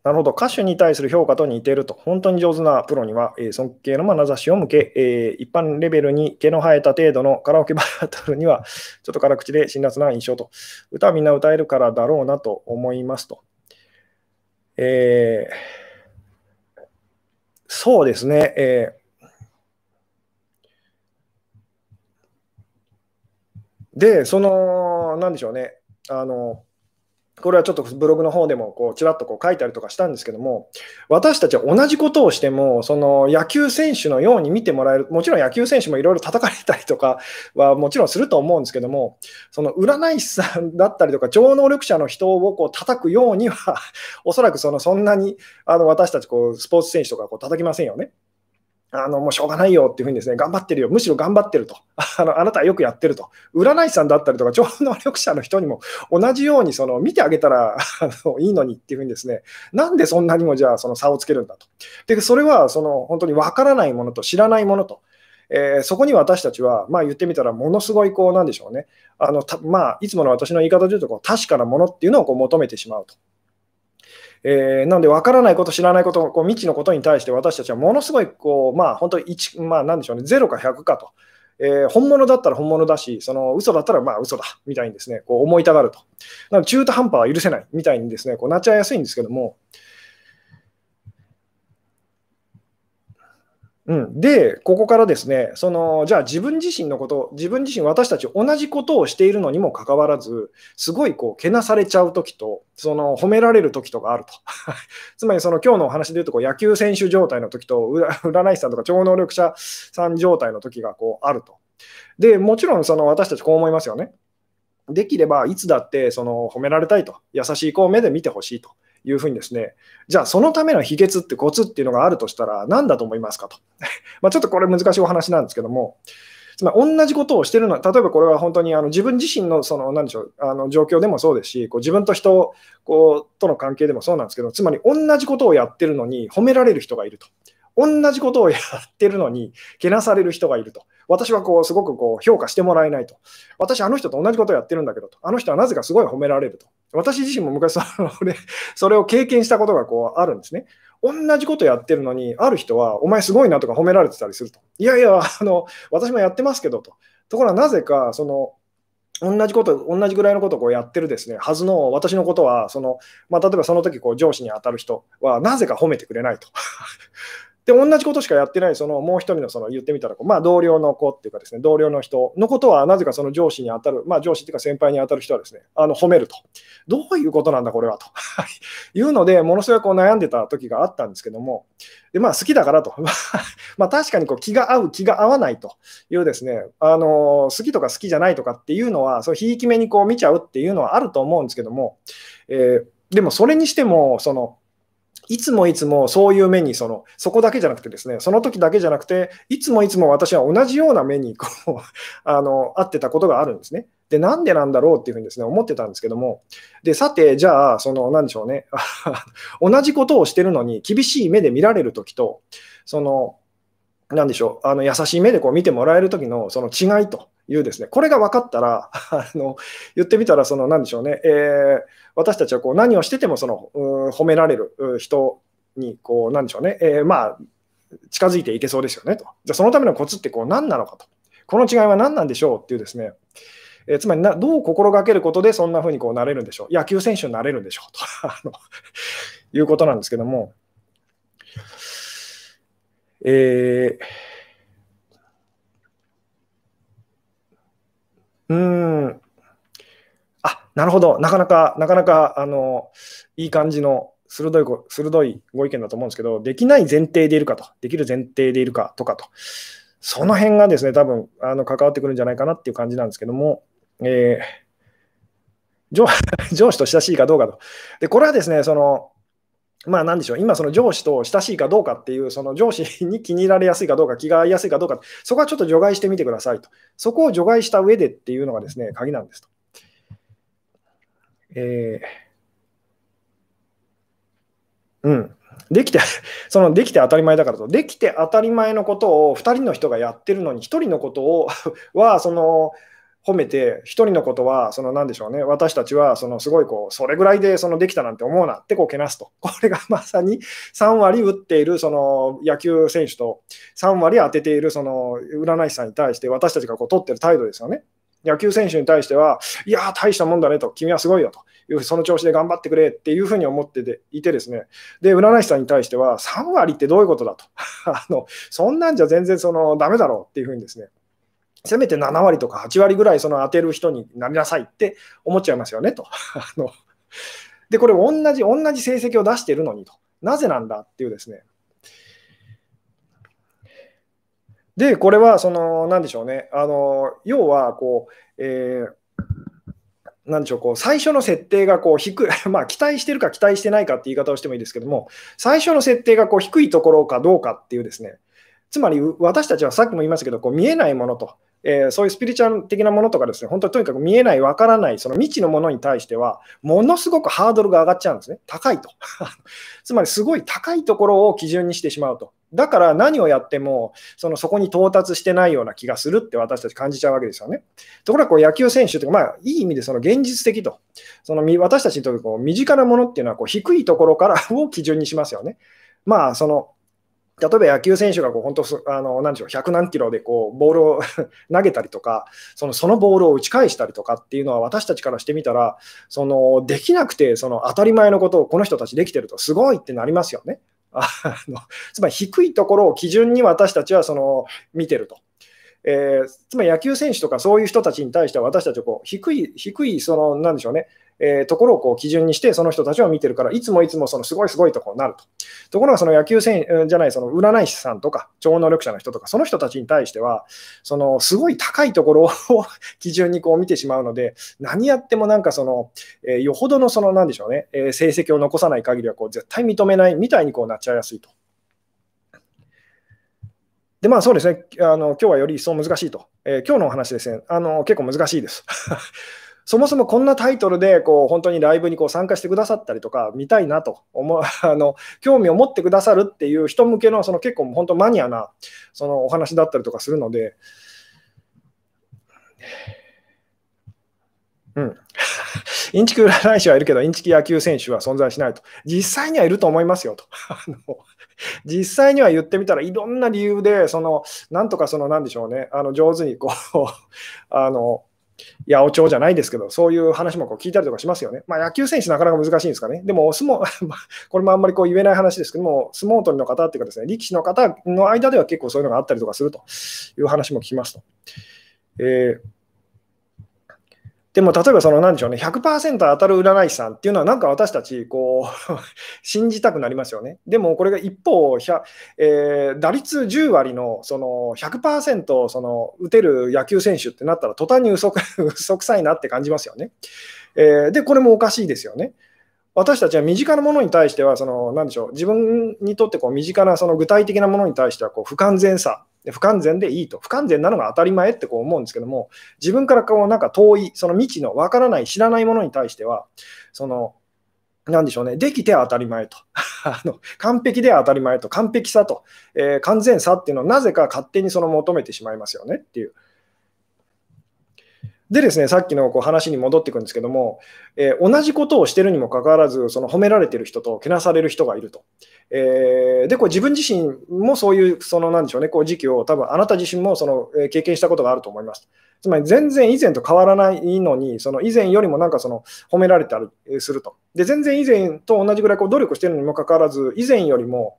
なるほど。歌手に対する評価と似ていると。本当に上手なプロには、えー、尊敬の眼差しを向け、えー、一般レベルに毛の生えた程度のカラオケバトルには、ちょっと辛口で辛辣な印象と。歌はみんな歌えるからだろうなと思いますと。えー、そうですね。えー、で、その、なんでしょうね。あの、これはちょっとブログの方でもこうちらっとこう書いたりとかしたんですけども、私たちは同じことをしても、その野球選手のように見てもらえる、もちろん野球選手もいろいろ叩かれたりとかはもちろんすると思うんですけども、その占い師さんだったりとか、超能力者の人をこう叩くようには、おそらくそのそんなにあの私たちこうスポーツ選手とかこう叩きませんよね。あのもうしょうがないよっていうふうにですね、頑張ってるよ、むしろ頑張ってると、[laughs] あのあなたはよくやってると、占い師さんだったりとか、超能力者の人にも同じようにその見てあげたら [laughs] いいのにっていうふうにですね、なんでそんなにもじゃあその差をつけるんだと。で、それはその本当にわからないものと知らないものと。えー、そこに私たちは、まあ、言ってみたら、ものすごいこうなんでしょうね、あのまあ、いつもの私の言い方で言うとこう、確かなものっていうのをこう求めてしまうと。えー、なので、分からないこと、知らないこと、こう未知のことに対して私たちはものすごいこう、まあ、本当1、まあ、なんでしょうね、0か100かと。えー、本物だったら本物だし、その嘘だったらまあ嘘だみたいにですね、こう思いたがると。なので中途半端は許せないみたいにですね、こうなっちゃいやすいんですけども、うん、で、ここからですね、そのじゃあ自分自身のこと、自分自身、私たち同じことをしているのにもかかわらず、すごいこうけなされちゃうときと、その褒められるときとかあると。[laughs] つまり、その今日のお話で言うとこう、野球選手状態のときと、[laughs] 占い師さんとか超能力者さん状態のときがこうあると。で、もちろんその私たちこう思いますよね。できればいつだってその褒められたいと、優しいこう目で見てほしいと。いうふうにですね、じゃあそのための秘訣ってコツっていうのがあるとしたら何だと思いますかと。[laughs] まちょっとこれ難しいお話なんですけども、つまり同じことをしてるのは、例えばこれは本当にあの自分自身のその何でしょうあの状況でもそうですし、こう自分と人こうとの関係でもそうなんですけど、つまり同じことをやってるのに褒められる人がいると。同じことをやってるのにけなされる人がいると。私はこうすごくこう評価してもらえないと。私、あの人と同じことをやってるんだけどと。あの人はなぜかすごい褒められると。私自身も昔それそれを経験したことがこうあるんですね。同じことやってるのに、ある人は、お前すごいなとか褒められてたりすると。いやいや、あの私もやってますけどと。ところがなぜか、その、同じこと、同じぐらいのことをこうやってるですね、はずの私のことは、その、まあ、例えばその時こう上司に当たる人は、なぜか褒めてくれないと。で、同じことしかやってない、そのもう一人のその言ってみたら、まあ、同僚の子っていうかですね、同僚の人のことは、なぜかその上司に当たる、まあ、上司っていうか先輩に当たる人はですね、あの褒めると。どういうことなんだ、これはと。[laughs] いうので、ものすごいこう悩んでた時があったんですけども、でまあ、好きだからと。[laughs] まあ、確かにこう気が合う、気が合わないというですね、あの好きとか好きじゃないとかっていうのは、そうひいき目にこう見ちゃうっていうのはあると思うんですけども、えー、でもそれにしても、その、いつもいつもそういう目にその、そこだけじゃなくてですね、その時だけじゃなくて、いつもいつも私は同じような目にこう [laughs] あの合ってたことがあるんですね。で、なんでなんだろうっていうふうにですね、思ってたんですけども、で、さて、じゃあ、その、なんでしょうね、[laughs] 同じことをしてるのに厳しい目で見られるときと、その、なんでしょう、あの優しい目でこう見てもらえるときのその違いと。いうですね、これが分かったら、[laughs] あの言ってみたら、その、なんでしょうね、えー、私たちはこう何をしててもその褒められる人に、こう、なんでしょうね、えー、まあ、近づいていけそうですよねと。じゃ、そのためのコツってこう何なのかと。この違いは何なんでしょうっていうですね、えー、つまりなどう心がけることでそんな風にこうなれるんでしょう。野球選手になれるんでしょうと [laughs] あのいうことなんですけども、えー、うん、あなるほど、なかなか、なかなか、あの、いい感じの鋭いご鋭いご意見だと思うんですけど、できない前提でいるかと、できる前提でいるかとかと、その辺がですね、多分あの関わってくるんじゃないかなっていう感じなんですけども、えー、上上司と親しいかどうかと。で、これはですね、その、まあなんでしょう、今その上司と親しいかどうかっていう、その上司に気に入られやすいかどうか、気が合いやすいかどうか、そこはちょっと除外してみてくださいと。そこを除外した上でっていうのがですね、鍵なんですと。えー、うん。できて、[laughs] そのできて当たり前だからと、できて当たり前のことを2人の人がやってるのに、1人のことを [laughs] は、その、褒めて、1人のことは、そのなんでしょうね、私たちはそのすごいこう、それぐらいでそのできたなんて思うなってこうけなすと、[laughs] これがまさに3割打っているその野球選手と、3割当てているその占い師さんに対して、私たちがこう取ってる態度ですよね。野球選手に対しては、いや、大したもんだねと、君はすごいよと。いうその調子で頑張ってくれっていうふうに思ってていてですね、で、占い師さんに対しては、3割ってどういうことだと。[laughs] あのそんなんじゃ全然そのダメだろうっていうふうにですね、せめて7割とか8割ぐらいその当てる人になりなさいって思っちゃいますよねと。[laughs] で、これ同じ、同じ成績を出しているのにと。なぜなんだっていうですね。で、これは、その、なんでしょうね。あの、要は、こう、えー、なんでしょう、こう、最初の設定がこう低い、[laughs] まあ、期待してるか期待してないかって言い方をしてもいいですけども、最初の設定がこう低いところかどうかっていうですね、つまり私たちはさっきも言いましたけど、こう見えないものと、えー、そういうスピリチュアル的なものとかですね、本当にとにかく見えない、わからない、その未知のものに対しては、ものすごくハードルが上がっちゃうんですね。高いと。[laughs] つまりすごい高いところを基準にしてしまうと。だから何をやってもそのそこに到達してないような気がするって私たち感じちゃうわけですよね。ところがこう野球選手というか、まあ、いい意味でその現実的と、その私たちにとってこう身近なものっていうのはこう低いところから [laughs] を基準にしますよね。まあその例えば野球選手がこう本当あの何でしょう100何キロでこうボールを [laughs] 投げたりとかそのそのボールを打ち返したりとかっていうのは私たちからしてみたらそのできなくてその当たり前のことをこの人たちできてるとすごいってなりますよね。あのつまり低いところを基準に私たちはその見てると。えー、つまり野球選手とかそういう人たちに対して私たちはこう低い、低い、その、なんでしょうね、えー、ところをこう基準にして、その人たちを見てるから、いつもいつもそのすごいすごいとこうなると。ところが、その野球選じゃない、その占い師さんとか、超能力者の人とか、その人たちに対しては、そのすごい高いところを [laughs] 基準にこう見てしまうので、何やってもなんかその、えー、よほどのその、なんでしょうね、えー、成績を残さない限りはこう絶対認めないみたいにこうなっちゃいやすいと。で、まあそうですね、あの今日はより一層難しいと。えー、今日のお話ですね、あの結構難しいです。そもそもこんなタイトルでこう本当にライブにこう参加してくださったりとか、見たいなと思う [laughs] あの、興味を持ってくださるっていう人向けのその結構本当マニアなそのお話だったりとかするので、うん。[laughs] インチキ占い師はいるけど、インチキ野球選手は存在しないと。実際にはいると思いますよと。[laughs] 実際には言ってみたらいろんな理由で、そのなんとかそのなんでしょうね、あの上手にこうあの八百長じゃないですけど、そういう話もこう聞いたりとかしますよね。まあ、野球選手なかなか難しいんですかね。でも、相撲、[laughs] これもあんまりこう言えない話ですけども、相撲取りの方っていうかですね、力士の方の間では結構そういうのがあったりとかするという話も聞きますと。えーでも例えばその何でしょうね、100%当たる占い師さんっていうのはなんか私たちこう [laughs] 信じたくなりますよね。でもこれが一方、えー、打率10割のその100%その打てる野球選手ってなったら途端に嘘 [laughs] 嘘くさいなって感じますよね。えー、で、これもおかしいですよね。私たちは身近なものに対しては、その何でしょう、自分にとってこう身近なその具体的なものに対してはこう不完全さで不完全でいいと。不完全なのが当たり前ってこう思うんですけども、自分からこうなんか遠い、その未知のわからない、知らないものに対しては、その、なんでしょうね、できて当たり前と。[laughs] あの完璧で当たり前と、完璧さと、えー、完全さっていうのをなぜか勝手にその求めてしまいますよねっていう。でですね、さっきのこう話に戻っていくんですけども、えー、同じことをしてるにもかかわらず、その褒められてる人とけなされる人がいると。えー、で、こう自分自身もそういう、そのなんでしょうね、こう時期を多分あなた自身もその、え経験したことがあると思います。つまり全然以前と変わらないのに、その以前よりもなんかその褒められたりすると。で、全然以前と同じぐらいこう努力してるにもかかわらず、以前よりも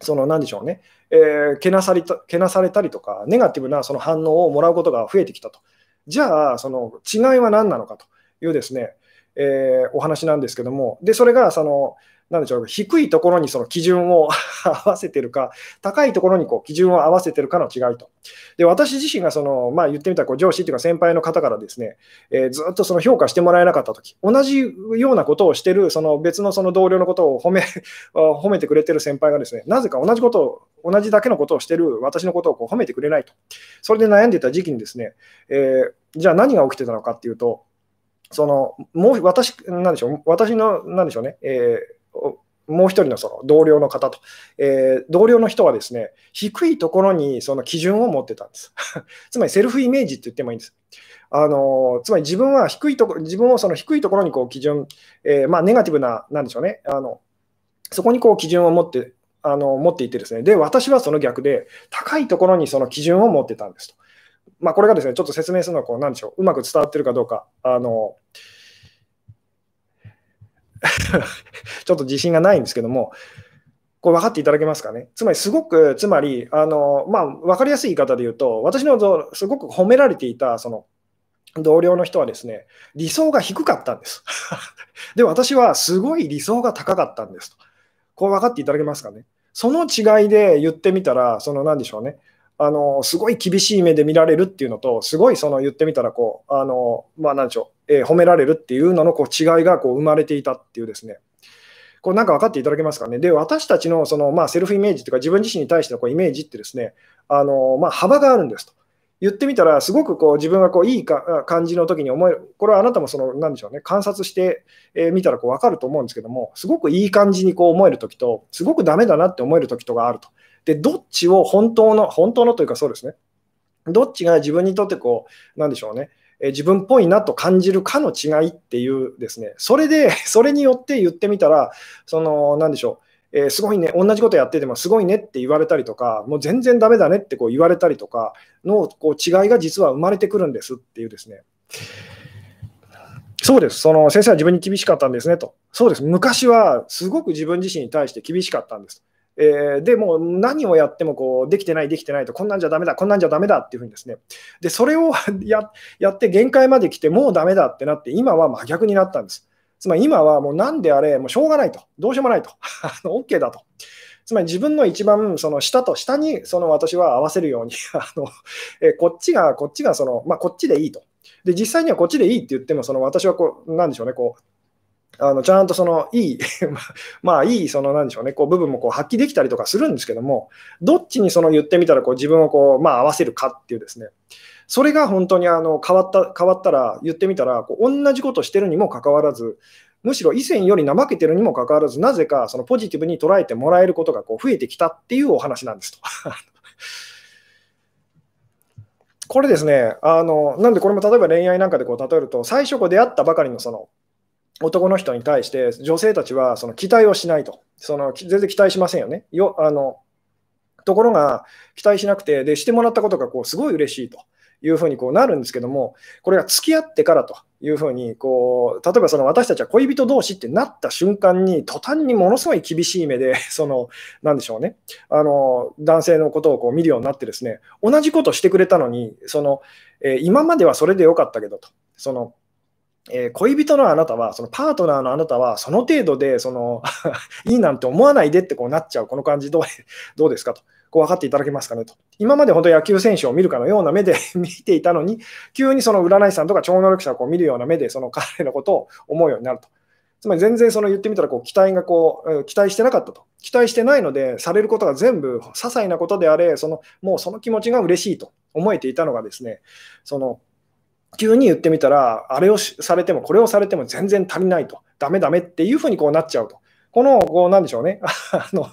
その何でしょうね、えー、けなされたけなされたりとか、ネガティブなその反応をもらうことが増えてきたと。じゃあ、その違いは何なのかというですね、えー、お話なんですけども、で、それがその、なんでしょう、低いところにその基準を [laughs] 合わせてるか、高いところにこう基準を合わせてるかの違いと。で、私自身がその、まあ、言ってみたらこう上司というか先輩の方からですね、えー、ずっとその評価してもらえなかったとき、同じようなことをしてる、その別のその同僚のことを褒め [laughs] 褒めてくれてる先輩がですね、なぜか同じことを、同じだけのことをしてる私のことをこう褒めてくれないと。それで悩んでた時期にですね、えー、じゃあ何が起きてたのかっていうと、そのもう私、なんでしょう、私の、なんでしょうね、えーもう一人のその同僚の方と、えー、同僚の人はですね、低いところにその基準を持ってたんです。[laughs] つまりセルフイメージって言ってもいいんです。あのつまり自分は低いところ、自分をその低いところにこう基準、えー、まあ、ネガティブな、なんでしょうね、あのそこにこう基準を持ってあの持っていてですね、で、私はその逆で、高いところにその基準を持ってたんですと。まあ、これがですね、ちょっと説明するのはこう、なんでしょう、うまく伝わってるかどうか、あの [laughs] ちょっと自信がないんですけども、これ分かっていただけますかね？つまり、すごく、つまり、あのまあ、分かりやすい言い方で言うと、私のすごく褒められていたその同僚の人はですね、理想が低かったんです。[laughs] で、私はすごい理想が高かったんですと。これ分かっていただけますかね？その違いで言ってみたら、その何でしょうね？あのすごい厳しい目で見られるっていうのと、すごいその言ってみたらこう、あのまあ、なんでしょう、えー、褒められるっていうののこう違いがこう生まれていたっていうですね、これなんか分かっていただけますかね。で、私たちのその、まあ、セルフイメージというか、自分自身に対してのこうイメージってですね、あのまあ、幅があるんですと。言ってみたら、すごくこう自分がこういいか感じの時に思える、これはあなたもその、なんでしょうね、観察してみたらこう分かると思うんですけども、すごくいい感じにこう思える時と、すごくダメだなって思える時とかあると。で、どっちを本当の、本当のというかそうですね、どっちが自分にとってこう、なんでしょうね、え自分っぽいなと感じるかの違いっていうですね、それで、[laughs] それによって言ってみたら、その、なんでしょう、えー、すごいね、同じことやっててもすごいねって言われたりとか、もう全然ダメだねってこう言われたりとかのこう違いが実は生まれてくるんですっていうですね。そうです、その先生は自分に厳しかったんですねと。そうです、昔はすごく自分自身に対して厳しかったんです。えー、でも何をやってもこうできてない、できてないと、こんなんじゃだめだ、こんなんじゃだめだっていうふうにですね、でそれを [laughs] ややって限界まで来て、もうだめだってなって、今は真逆になったんです。つまり今はもう何であれ、もうしょうがないと、どうしようもないと、[laughs] OK だと。つまり自分の一番その下と下にその私は合わせるように [laughs] あの、えこっちが、こっちがその、まあ、こっちでいいと。で、実際にはこっちでいいって言っても、その私はこう、なんでしょうね、こう、あのちゃんとそのいい [laughs] まあいいそのなんでしょうねこう部分もこう発揮できたりとかするんですけどもどっちにその言ってみたらこう自分をこうまあ合わせるかっていうですねそれが本当にあの変わった変わったら、言ってみたら、こう同じことしてるにもかかわらず、むしろ以前より怠けてるにもかかわらず、なぜかそのポジティブに捉えてもらえることがこう増えてきたっていうお話なんですと。[laughs] これですね、あのなんでこれも例えば恋愛なんかでこう例えると、最初こう出会ったばかりのその男の人に対して、女性たちはその期待をしないと、その全然期待しませんよね。よあのところが、期待しなくてで、してもらったことがこうすごい嬉しいと。いうふうにこうなるんですけども、これが付き合ってからというふうにこう、例えばその私たちは恋人同士ってなった瞬間に、途端にものすごい厳しい目で、[laughs] その、なんでしょうね、あの男性のことをこう見るようになってですね、同じことしてくれたのに、そのえー、今まではそれでよかったけどと。そのえー、恋人のあなたは、そのパートナーのあなたは、その程度でその [laughs] いいなんて思わないでってこうなっちゃう、この感じどう [laughs] どうですかと。こう分かっていただけますかねと。今まで本当野球選手を見るかのような目で [laughs] 見ていたのに、急にその占い師さんとか超能力者をこう見るような目で、その彼のことを思うようになると。つまり全然その言ってみたらこう期待がこう期待してなかったと。期待してないので、されることが全部些細なことであれ、そのもうその気持ちが嬉しいと思えていたのがですね、その急に言ってみたら、あれをされても、これをされても全然足りないと、ダメダメっていうふうにこうなっちゃうと。この、こう、なんでしょうね、[laughs] あの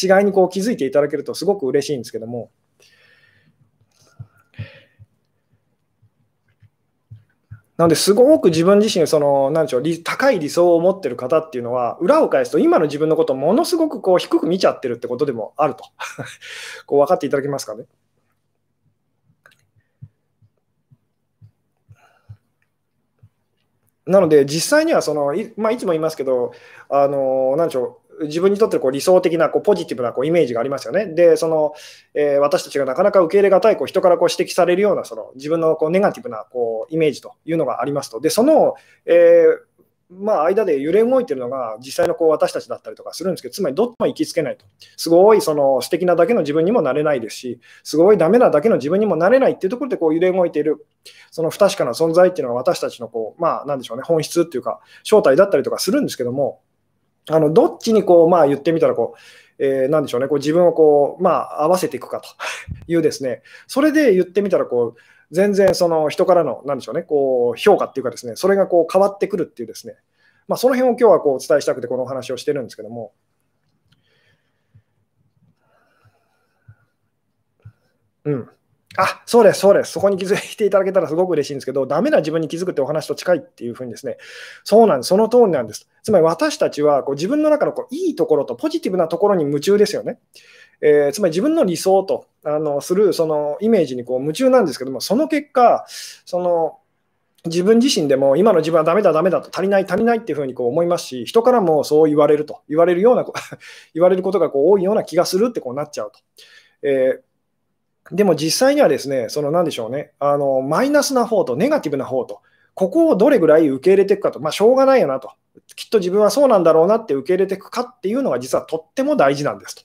違いにこう気づいていただけるとすごく嬉しいんですけども、なのですごく自分自身その、なんでしょう、高い理想を持ってる方っていうのは、裏を返すと、今の自分のことをものすごくこう低く見ちゃってるってことでもあると、[laughs] こう分かっていただけますかね？なので、実際にはそのい,、まあ、いつも言いますけど、あのなんでしょう、自分にとってこう理想的なこうポジティブなこうイメージがありますよね。で、そのえー、私たちがなかなか受け入れがたいこう人からこう指摘されるようなその自分のこうネガティブなこうイメージというのがありますと。で、その、えーまあ、間で揺れ動いてるのが実際のこう私たちだったりとかするんですけど、つまりどっちも行きつけないと。すごいその素敵なだけの自分にもなれないですし、すごいダメなだけの自分にもなれないっていうところでこう揺れ動いている、その不確かな存在っていうのが私たちのこう、まあ、なんでしょうね、本質っていうか、正体だったりとかするんですけども、あのどっちにこう、まあ、言ってみたらこう、えー、なんでしょうね、こう自分をこう、まあ、合わせていくかというですね、それで言ってみたらこう、全然その人からの、なんでしょうね、こう評価っていうかですね、それがこう変わってくるっていうですね、まあ、その辺を今日はこうお伝えしたくてこのお話をしてるんですけども。うん。あ、そうです、そうです。そこに気づいていただけたらすごく嬉しいんですけど、ダメな自分に気づくってお話と近いっていうふうにですね、そうなんです。その通りなんです。つまり私たちはこう自分の中のこういいところとポジティブなところに夢中ですよね。え、つまり自分の理想とあのするそのイメージにこう夢中なんですけども、その結果、その自分自身でも今の自分はダメだ、ダメだと足りない、足りないっていうふうにこう思いますし、人からもそう言われると、言われるような [laughs] 言われることがこう多いような気がするってこうなっちゃうと。えーでも実際にはですね、その何でしょうね、あのマイナスな方とネガティブな方と、ここをどれぐらい受け入れていくかと、まあ、しょうがないよなと、きっと自分はそうなんだろうなって受け入れていくかっていうのが実はとっても大事なんですと。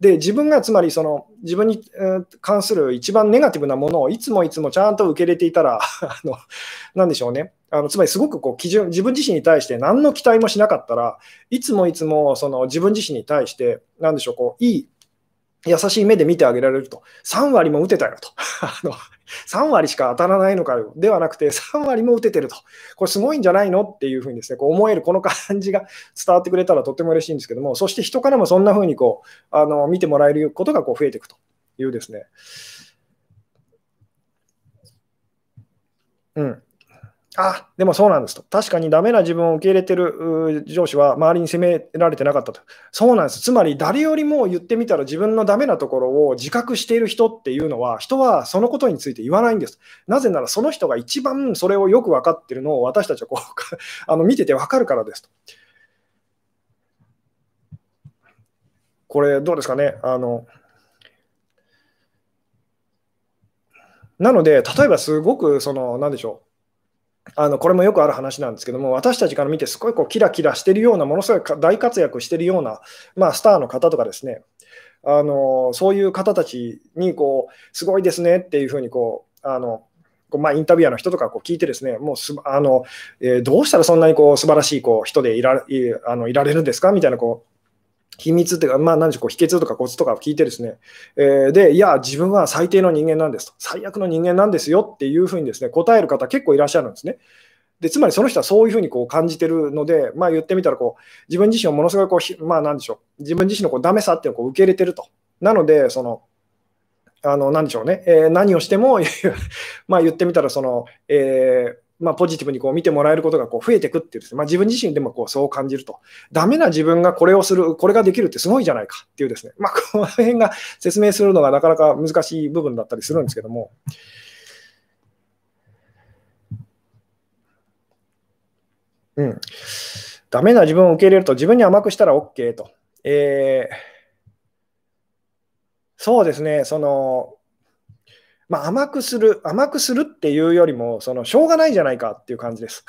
で自分がつまりその自分に関する一番ネガティブなものをいつもいつもちゃんと受け入れていたら、[laughs] あのなでしょうね、あのつまりすごくこう基準自分自身に対して何の期待もしなかったらいつもいつもその自分自身に対して何でしょうこういい優しい目で見てあげられると。3割も打てたよと。[laughs] あの3割しか当たらないのかよ。ではなくて、3割も打ててると。これすごいんじゃないのっていうふうにですね、こう思えるこの感じが伝わってくれたらとても嬉しいんですけども、そして人からもそんなふうにこうあの見てもらえることがこう増えていくというですね。うん。あでもそうなんですと。確かにダメな自分を受け入れてる上司は周りに責められてなかったと。そうなんです。つまり誰よりも言ってみたら自分のダメなところを自覚している人っていうのは、人はそのことについて言わないんです。なぜならその人が一番それをよく分かってるのを私たちはこう [laughs] あの見てて分かるからですと。これどうですかね？あのなので、例えばすごくその、なんでしょう。あのこれもよくある話なんですけども、私たちから見て、すごいこうキラキラしてるような、ものすごい大活躍してるような、まあ、スターの方とかですね、あのそういう方たちにこう、すごいですねっていうふうにこう、あのまあ、インタビュアーの人とかこう聞いてですね、もうすあの、えー、どうしたらそんなにこう素晴らしいこう人でいらいあのいられるんですかみたいなこう秘密っていうか、まあ、何でしょう、秘訣とかコツとかを聞いてですね、えー、で、いや、自分は最低の人間なんですと、最悪の人間なんですよっていうふうにですね、答える方結構いらっしゃるんですね。でつまりその人はそういうふうにこう感じてるので、まあ、言ってみたらこう、自分自身をものすごいこう、まあ、なんでしょう、自分自身のこうダメさっていうのをこう受け入れてると。なので、その、あの、なでしょうね、えー、何をしても [laughs] まあ言ってみたら、その、えーまあ、ポジティブにこう見てもらえることがこう増えていくっていうですね、まあ、自分自身でもこうそう感じると。ダメな自分がこれをする、これができるってすごいじゃないかっていうですね、まあ、[laughs] この辺が説明するのがなかなか難しい部分だったりするんですけども。うん。ダメな自分を受け入れると自分に甘くしたら OK と。えー、そうですね、その、まあ、甘くする、甘くするっていうよりも、そのしょうがないじゃないかっていう感じです。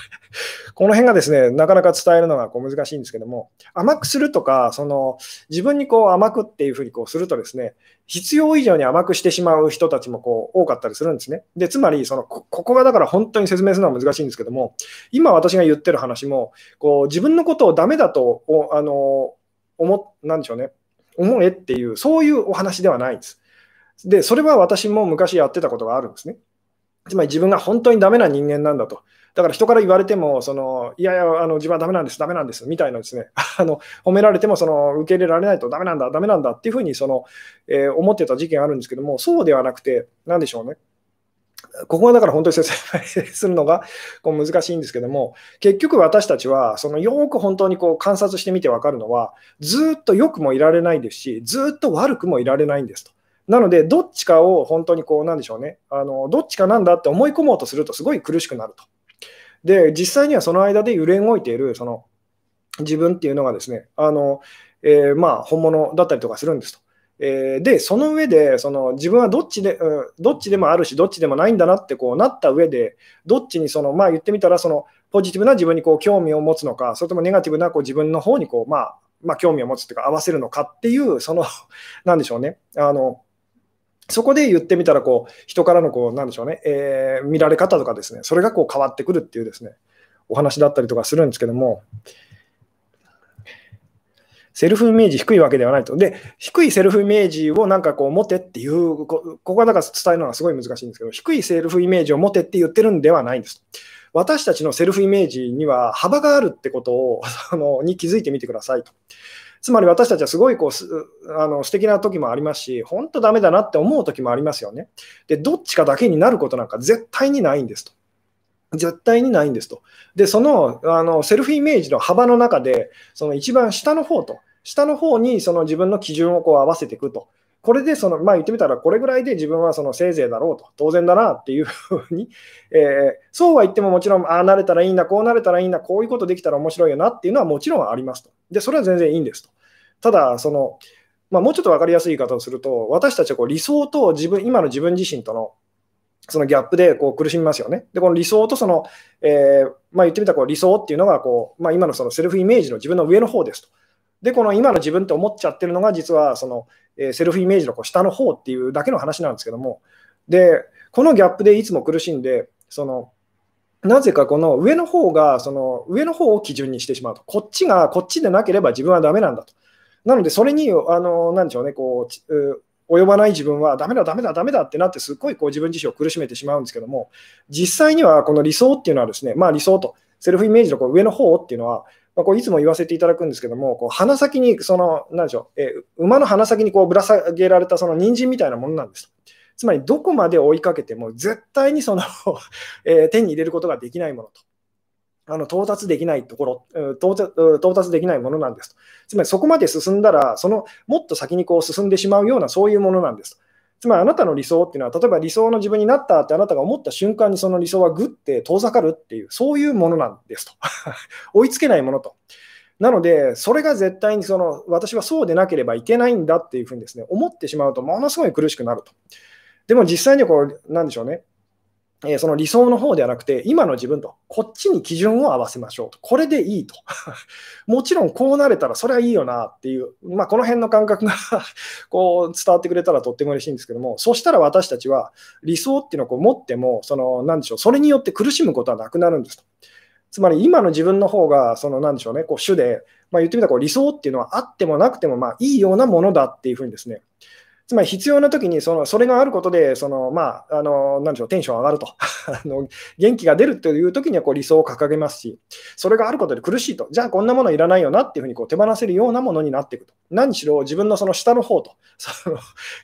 [laughs] この辺がですね、なかなか伝えるのがこう難しいんですけども、甘くするとか、その自分にこう甘くっていうふうにこうするとですね、必要以上に甘くしてしまう人たちもこう多かったりするんですね。で、つまりそのこ、ここがだから本当に説明するのは難しいんですけども、今私が言ってる話も、こう自分のことをダメだと、あの、思、なんでしょうね、思えっていう、そういうお話ではないんです。で、それは私も昔やってたことがあるんですね。つまり自分が本当にダメな人間なんだと。だから人から言われても、そのいやいや、あの自分はダメなんです、ダメなんです、みたいなですね、[laughs] あの褒められてもその受け入れられないとダメなんだ、ダメなんだっていうふうにその、えー、思ってた時期があるんですけども、そうではなくて、なんでしょうね。ここはだから本当に説明するのがこう難しいんですけども、結局私たちはそのよく本当にこう観察してみて分かるのは、ずっと良くもいられないですし、ずっと悪くもいられないんですと。なので、どっちかを本当にこう、なんでしょうね、あのどっちかなんだって思い込もうとすると、すごい苦しくなると。で、実際にはその間で揺れ動いているその自分っていうのがですね、あのえー、まあ本物だったりとかするんですと。えー、で、その上でその自分はどっちで、うん、どっちでもあるし、どっちでもないんだなってこうなった上で、どっちにその、まあ、言ってみたらその、ポジティブな自分にこう興味を持つのか、それともネガティブなこう自分の方にこう、まあまあ、興味を持つというか、合わせるのかっていう、その、なんでしょうね、あのそこで言ってみたらこう、人からのこうなんでしょうね、えー、見られ方とかですね、それがこう変わってくるっていうですね、お話だったりとかするんですけども、セルフイメージ低いわけではないと。で、低いセルフイメージをなんかこう持てっていう、ここがだから伝えるのがすごい難しいんですけど、低いセルフイメージを持てって言ってるんではないんです。私たちのセルフイメージには幅があるってことを、[laughs] あのに気づいてみてくださいと。つまり私たちはすごいこうあの素敵な時もありますし、本当ダメだなって思う時もありますよね。で、どっちかだけになることなんか絶対にないんですと。絶対にないんですと。で、そのあのセルフイメージの幅の中で、その一番下の方と、下の方にその自分の基準をこう合わせていくと。これでその、まあ、言ってみたら、これぐらいで自分はそのせいぜいだろうと、当然だなっていうふうに、えー、そうは言ってももちろん、ああなれたらいいんだ、こうなれたらいいんだ、こういうことできたら面白いよなっていうのはもちろんありますと。で、それは全然いいんですと。ただ、その、まあ、もうちょっと分かりやすい言い方をすると、私たちはこう理想と自分、今の自分自身とのそのギャップでこう苦しみますよね。で、この理想とその、えー、まあ、言ってみたらこう理想っていうのがこう、まあ、今のそのセルフイメージの自分の上の方ですと。で、この今の自分って思っちゃってるのが実はその、えセルフイメージのこう下の方っていうだけの話なんですけども、で、このギャップでいつも苦しんで、そのなぜかこの上の方が、その上の方を基準にしてしまうと。こっちがこっちでなければ自分はダメなんだと。なので、それに、あの、なんでしょうね、こう、及ばない自分はダメだ、ダメだ、ダメだってなって、すっごいこう自分自身を苦しめてしまうんですけども、実際にはこの理想っていうのはですね、まあ理想と、セルフイメージのこう上の方っていうのは、まあ、こういつも言わせていただくんですけども、こう鼻先に、その、なんでしょう、えー、馬の鼻先にこうぶら下げられたその人参みたいなものなんです。つまり、どこまで追いかけても、絶対にその [laughs] えー、手に入れることができないものと。あの到達できないところ到達、到達できないものなんですと。つまり、そこまで進んだら、そのもっと先にこう進んでしまうような、そういうものなんです。つまりあなたの理想っていうのは、例えば理想の自分になったってあなたが思った瞬間にその理想はぐって遠ざかるっていう、そういうものなんですと。[laughs] 追いつけないものと。なので、それが絶対にその私はそうでなければいけないんだっていうふうにですね、思ってしまうとものすごい苦しくなると。でも実際にこう、なんでしょうね、えその理想の方ではなくて、今の自分と、こっちに基準を合わせましょうと。これでいいと。[laughs] もちろんこうなれたらそれはいいよなっていう、まあ、この辺の感覚が [laughs] こう伝わってくれたらとっても嬉しいんですけども、そしたら私たちは理想っていうのをこう持っても、その、なんでしょう、それによって苦しむことはなくなるんですと。つまり今の自分の方が、その、なんでしょうね、こう主で、まあ、言ってみたらこう理想っていうのはあってもなくても、まあ、いいようなものだっていうふうにですね、つまり必要な時にそのそれがあることで、そのまあ、あのなんでしょう、テンション上がると [laughs] あの、元気が出るという時にはこう理想を掲げますし、それがあることで苦しいと、じゃあこんなものいらないよなっていうふうにこう手放せるようなものになっていくと。何しろ自分のその下の方と、[laughs] その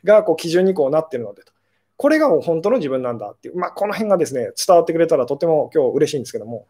がこう基準にこうなってるのでと。これが本当の自分なんだっていう、まあ、この辺がですね、伝わってくれたらとても今日嬉しいんですけども。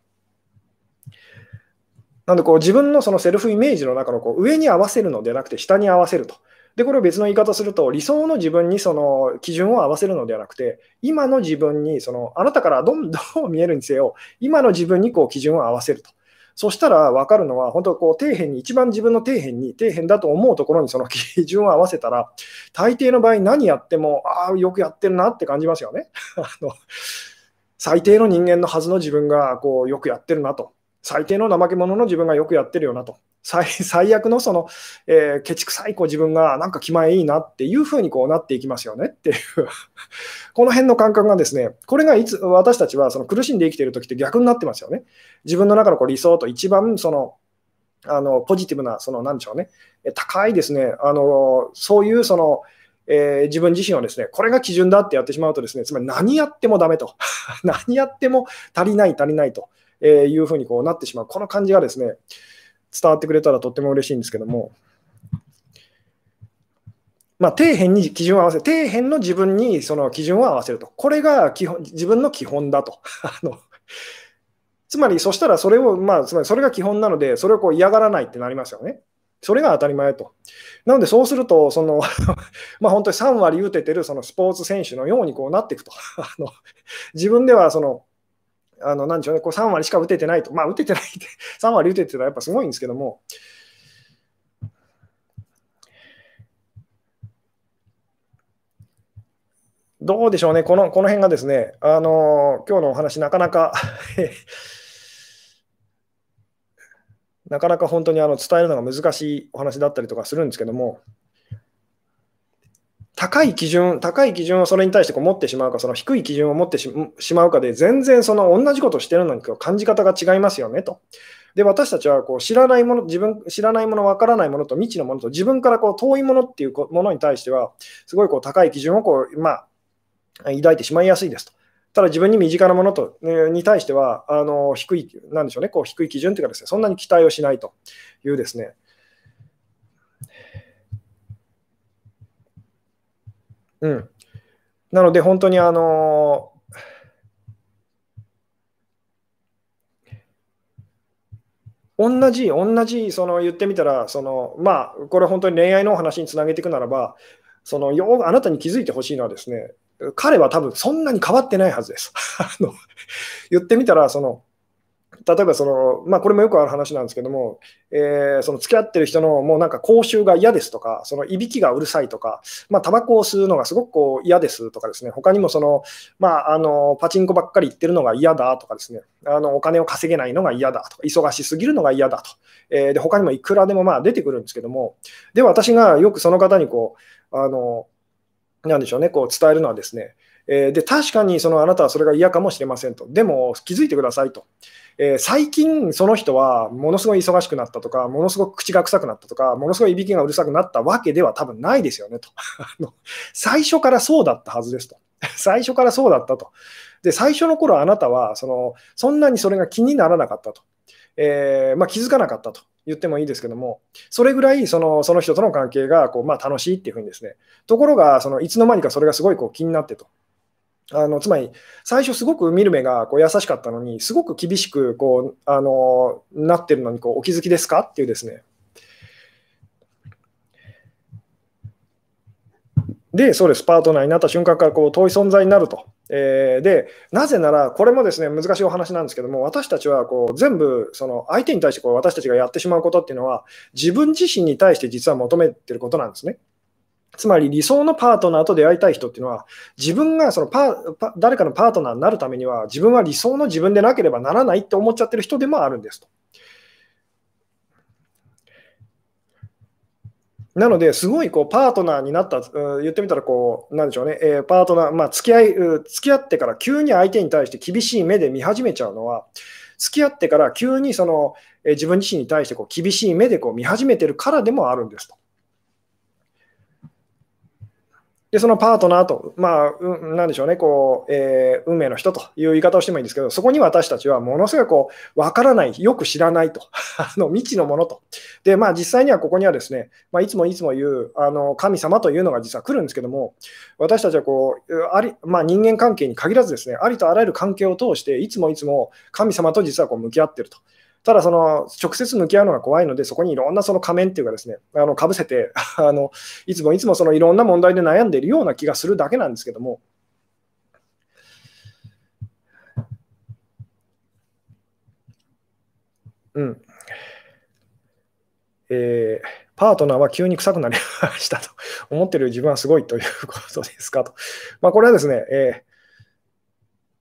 なんでこう自分のそのセルフイメージの中のこう上に合わせるのではなくて下に合わせると。で、これを別の言い方すると、理想の自分にその基準を合わせるのではなくて、今の自分に、そのあなたからどんどん見えるにせよ、今の自分にこう基準を合わせると。そしたら分かるのは、本当こう底辺に、一番自分の底辺に、底辺だと思うところにその基準を合わせたら、大抵の場合何やっても、ああ、よくやってるなって感じますよね。[laughs] あの最低の人間のはずの自分がこうよくやってるなと。最低の怠け者の自分がよくやってるよなと。最最悪のその、えー、ケチくさいこう自分がなんか気前いいなっていうふうにこうなっていきますよねっていう。[laughs] この辺の感覚がですね、これがいつ私たちはその苦しんで生きている時って逆になってますよね。自分の中のこう理想と一番そのあのポジティブな、そのなんでしょうね、高いですね、あのそういうその、えー、自分自身をですね、これが基準だってやってしまうとですね、つまり何やってもダメと、[laughs] 何やっても足りない、足りないと。えいうふうにこうなってしまう、この感じがですね、伝わってくれたらとっても嬉しいんですけども、まあ、底辺に基準を合わせ、底辺の自分にその基準を合わせると。これが基本自分の基本だと。[laughs] あのつまり、そしたらそれを、まあ、つまりそれが基本なので、それをこう嫌がらないってなりますよね。それが当たり前と。なので、そうすると、その [laughs] まあ本当に3割打ててるそのスポーツ選手のようにこうなっていくと。[laughs] あの自分ではそのあの、なんでしょうね、こう3割しか打ててないと。まあ、打ててないって、[laughs] 3割打ててたらやっぱすごいんですけども、どうでしょうね、このこの辺がですね、あの今日のお話、なかなか [laughs] なかなか本当にあの伝えるのが難しいお話だったりとかするんですけども、高い基準、高い基準をそれに対してこう持ってしまうか、その低い基準を持ってしまうかで、全然その同じことをしてるのに感じ方が違いますよねと。で、私たちはこう知らないもの、自分、知らないもの、わからないものと未知のものと、自分からこう遠いものっていうものに対しては、すごいこう高い基準をこう、まあ、抱いてしまいやすいですと。ただ自分に身近なものと、ね、に対しては、あの低い、なんでしょうね、こう低い基準というかですね、そんなに期待をしないというですね、うん。なので、本当にあの同じ、同じ、その言ってみたら、そのまあ、これ本当に恋愛の話につなげていくならば、そのよあなたに気づいてほしいのはですね、彼は多分そんなに変わってないはずです。[laughs] 言ってみたら、その例えばその、まあ、これもよくある話なんですけども、えー、その付き合ってる人のもうなんか口臭が嫌ですとか、そのいびきがうるさいとか、まあ、タバコを吸うのがすごくこう嫌ですとかですね、他にもその、まあ、あのパチンコばっかり行ってるのが嫌だとかですね、あのお金を稼げないのが嫌だとか、忙しすぎるのが嫌だと、えー、で他にもいくらでもまあ出てくるんですけども、で、私がよくその方にこう、あのなんでしょうね、こう伝えるのはですね、えー、で確かにそのあなたはそれが嫌かもしれませんと、でも気づいてくださいと。えー、最近その人はものすごい忙しくなったとか、ものすごく口が臭くなったとか、ものすごいいびきがうるさくなったわけでは多分ないですよねと。[laughs] 最初からそうだったはずですと。[laughs] 最初からそうだったと。で、最初の頃あなたはそのそんなにそれが気にならなかったと。えー、まあ、気づかなかったと言ってもいいですけども、それぐらいそのその人との関係がこう、まあ、楽しいっていうふうにですね、ところがそのいつの間にかそれがすごいこう気になってと。あのつまり、最初すごく見る目がこう優しかったのに、すごく厳しくこうあのなってるのにこうお気づきですかっていうですね。で、そうです、パートナーになった瞬間からこう遠い存在になると。えー、で、なぜなら、これもですね難しいお話なんですけども、私たちはこう全部、その相手に対してこう私たちがやってしまうことっていうのは、自分自身に対して実は求めてることなんですね。つまり理想のパートナーと出会いたい人っていうのは、自分がそのパ誰かのパートナーになるためには、自分は理想の自分でなければならないって思っちゃってる人でもあるんですと。なので、すごいこうパートナーになった、う言ってみたらこう、なんでしょうね、えー、パートナー、まあ、付き合い、付き合ってから急に相手に対して厳しい目で見始めちゃうのは、付き合ってから急にその、えー、自分自身に対してこう厳しい目でこう見始めてるからでもあるんですと。で、そのパートナーと、まあ、うん、なんでしょうね、こう、えー、運命の人という言い方をしてもいいんですけど、そこに私たちはものすごいこう、わからない、よく知らないと、[laughs] あの未知のものと。で、まあ、実際にはここにはですね、まあ、いつもいつも言う、あの神様というのが実は来るんですけども、私たちはこう、ありまあ、人間関係に限らずですね、ありとあらゆる関係を通して、いつもいつも神様と実はこう向き合ってると。ただ、その直接向き合うのが怖いので、そこにいろんなその仮面っていうかですね、あのかぶせて [laughs] あの、いつもいつもそのいろんな問題で悩んでいるような気がするだけなんですけども、うん。えー、パートナーは急に臭くなりましたと思ってる自分はすごいということですかと。まあ、これはですね、えー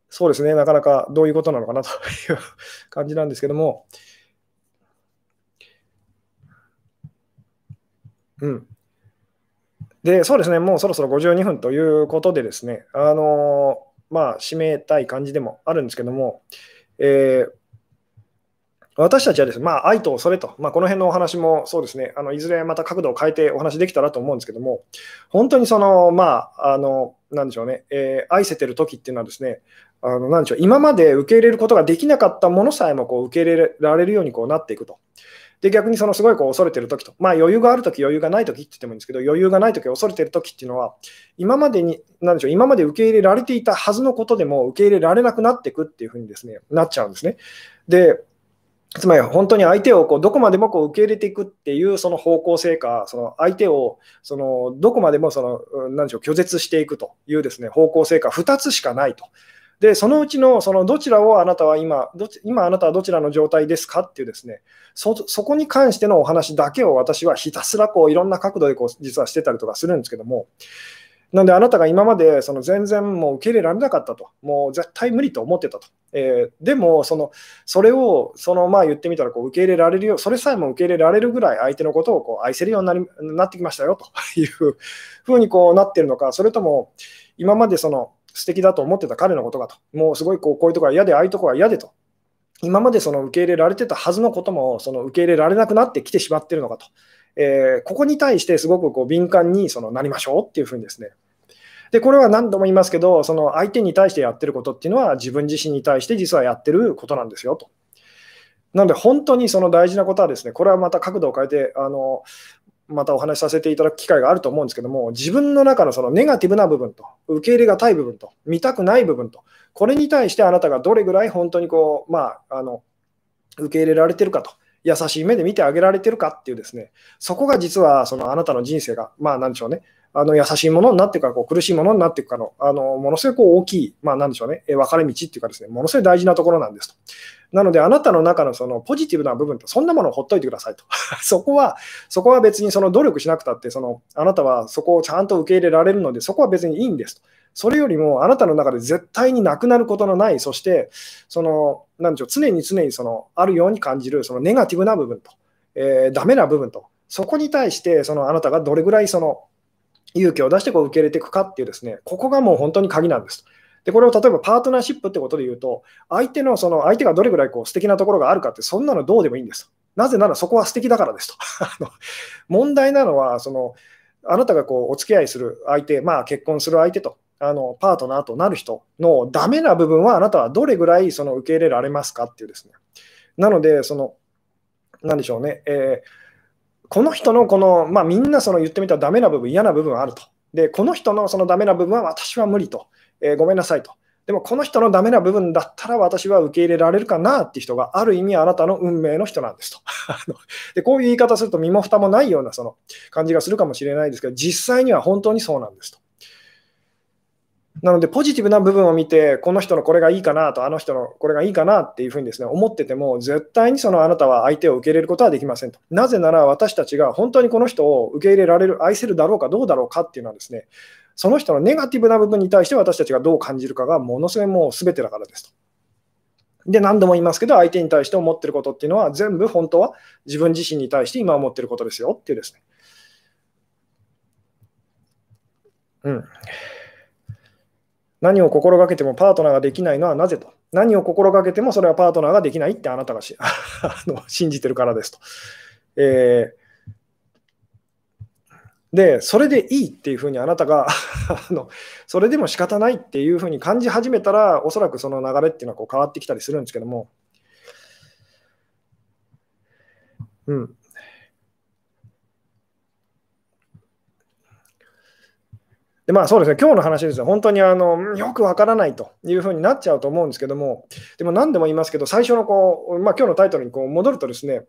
そうですね、なかなかどういうことなのかなという感じなんですけども、うん。で、そうですね、もうそろそろ52分ということでですね、あのまあ、締めたい感じでもあるんですけども、えー、私たちはですね、まあ、愛とそれと、まあ、この辺のお話もそうですね、あのいずれまた角度を変えてお話できたらと思うんですけども、本当にその、まあ、あの、なんでしょうね、えー、愛せてる時っていうのはですね、あのなでしょう、今まで受け入れることができなかったものさえもこう受け入れられるようにこうなっていくと。で、逆にそのすごいこう恐れてる時と、まあ余裕がある時、余裕がない時って言ってもいいんですけど、余裕がない時、恐れてる時っていうのは、今までに、なんでしょう、今まで受け入れられていたはずのことでも受け入れられなくなっていくっていうふうにですね、なっちゃうんですね。で、つまり本当に相手をこうどこまでもこう受け入れていくっていうその方向性か、その相手をそのどこまでもその何でしょう拒絶していくというですね方向性か2つしかないと。で、そのうちのそのどちらをあなたは今、ど今あなたはどちらの状態ですかっていうですね、そそこに関してのお話だけを私はひたすらこういろんな角度でこう実はしてたりとかするんですけども、なんであなたが今までその全然もう受け入れられなかったと、もう絶対無理と思ってたと。えー、でもその、それをそのまあ言ってみたらこう受け入れられるよ、それさえも受け入れられるぐらい相手のことをこう愛せるようになりなってきましたよというふうにこうなってるのか、それとも今までその素敵だと思ってた彼のことがと、もうすごいこうこういうところが嫌で、ああいうところが嫌でと、今までその受け入れられてたはずのこともその受け入れられなくなってきてしまってるのかと。えー、ここに対してすごくこう敏感にそのなりましょうっていうふうにですね。で、これは何度も言いますけど、その相手に対してやってることっていうのは自分自身に対して実はやってることなんですよと。なので本当にその大事なことはですね、これはまた角度を変えて、あのまたお話しさせていただく機会があると思うんですけども、自分の中のそのネガティブな部分と、受け入れがたい部分と、見たくない部分と、これに対してあなたがどれぐらい本当にこう、まあ、あの受け入れられてるかと、優しい目で見てあげられてるかっていうですね、そこが実はそのあなたの人生が、まあなんでしょうね、あの優しいものになっていくか、こう苦しいものになっていくかの、あのものすごいこう大きい、まあなんでしょうね、分かれ道っていうかですね、ものすごい大事なところなんですと。なので、あなたの中のそのポジティブな部分と、そんなものをほっといてくださいと。[laughs] そこは、そこは別にその努力しなくたって、そのあなたはそこをちゃんと受け入れられるので、そこは別にいいんですと。それよりも、あなたの中で絶対になくなることのない、そして、その、なんでしょう、常に常にそのあるように感じる、そのネガティブな部分と、えー、ダメな部分と、そこに対して、そのあなたがどれぐらいその勇気を出してこう受け入れていくかっていうですね、ここがもう本当に鍵なんです。で、これを例えばパートナーシップってことで言うと、相手のその相手がどれぐらいこう素敵なところがあるかって、そんなのどうでもいいんです。なぜならそこは素敵だからですと。[laughs] 問題なのは、そのあなたがこうお付き合いする相手、まあ、結婚する相手と、あのパートナーとなる人のダメな部分はあなたはどれぐらいその受け入れられますかっていうですね。なので、その、なんでしょうね、えー、この人のこの、まあ、みんなその言ってみたらダメな部分、嫌な部分あると。で、この人のそのダメな部分は私は無理と。えー、ごめんなさいと。でもこの人のダメな部分だったら私は受け入れられるかなっていう人がある意味あなたの運命の人なんですと。[laughs] でこういう言い方すると身も蓋もないようなその感じがするかもしれないですけど実際には本当にそうなんですと。なので、ポジティブな部分を見て、この人のこれがいいかなと、あの人のこれがいいかなっていうふうにですね思ってても、絶対にそのあなたは相手を受け入れることはできませんと。なぜなら、私たちが本当にこの人を受け入れられる、愛せるだろうかどうだろうかっていうのはですね、その人のネガティブな部分に対して私たちがどう感じるかがものすごいもう全てだからですと。で、何度も言いますけど、相手に対して思ってることっていうのは、全部本当は自分自身に対して今思ってることですよっていうですね。うん。何を心がけてもパートナーができないのはなぜと。何を心がけてもそれはパートナーができないってあなたがし [laughs] あの信じてるからですと。えーで、それでいいっていうふうにあなたが [laughs] あの、それでも仕方ないっていうふうに感じ始めたら、おそらくその流れっていうのはこう変わってきたりするんですけども、うん。でまあそうですね、今日の話ですよ、本当にあのよくわからないというふうになっちゃうと思うんですけども、でも何でも言いますけど、最初のこう、まあ今日のタイトルにこう戻るとですね、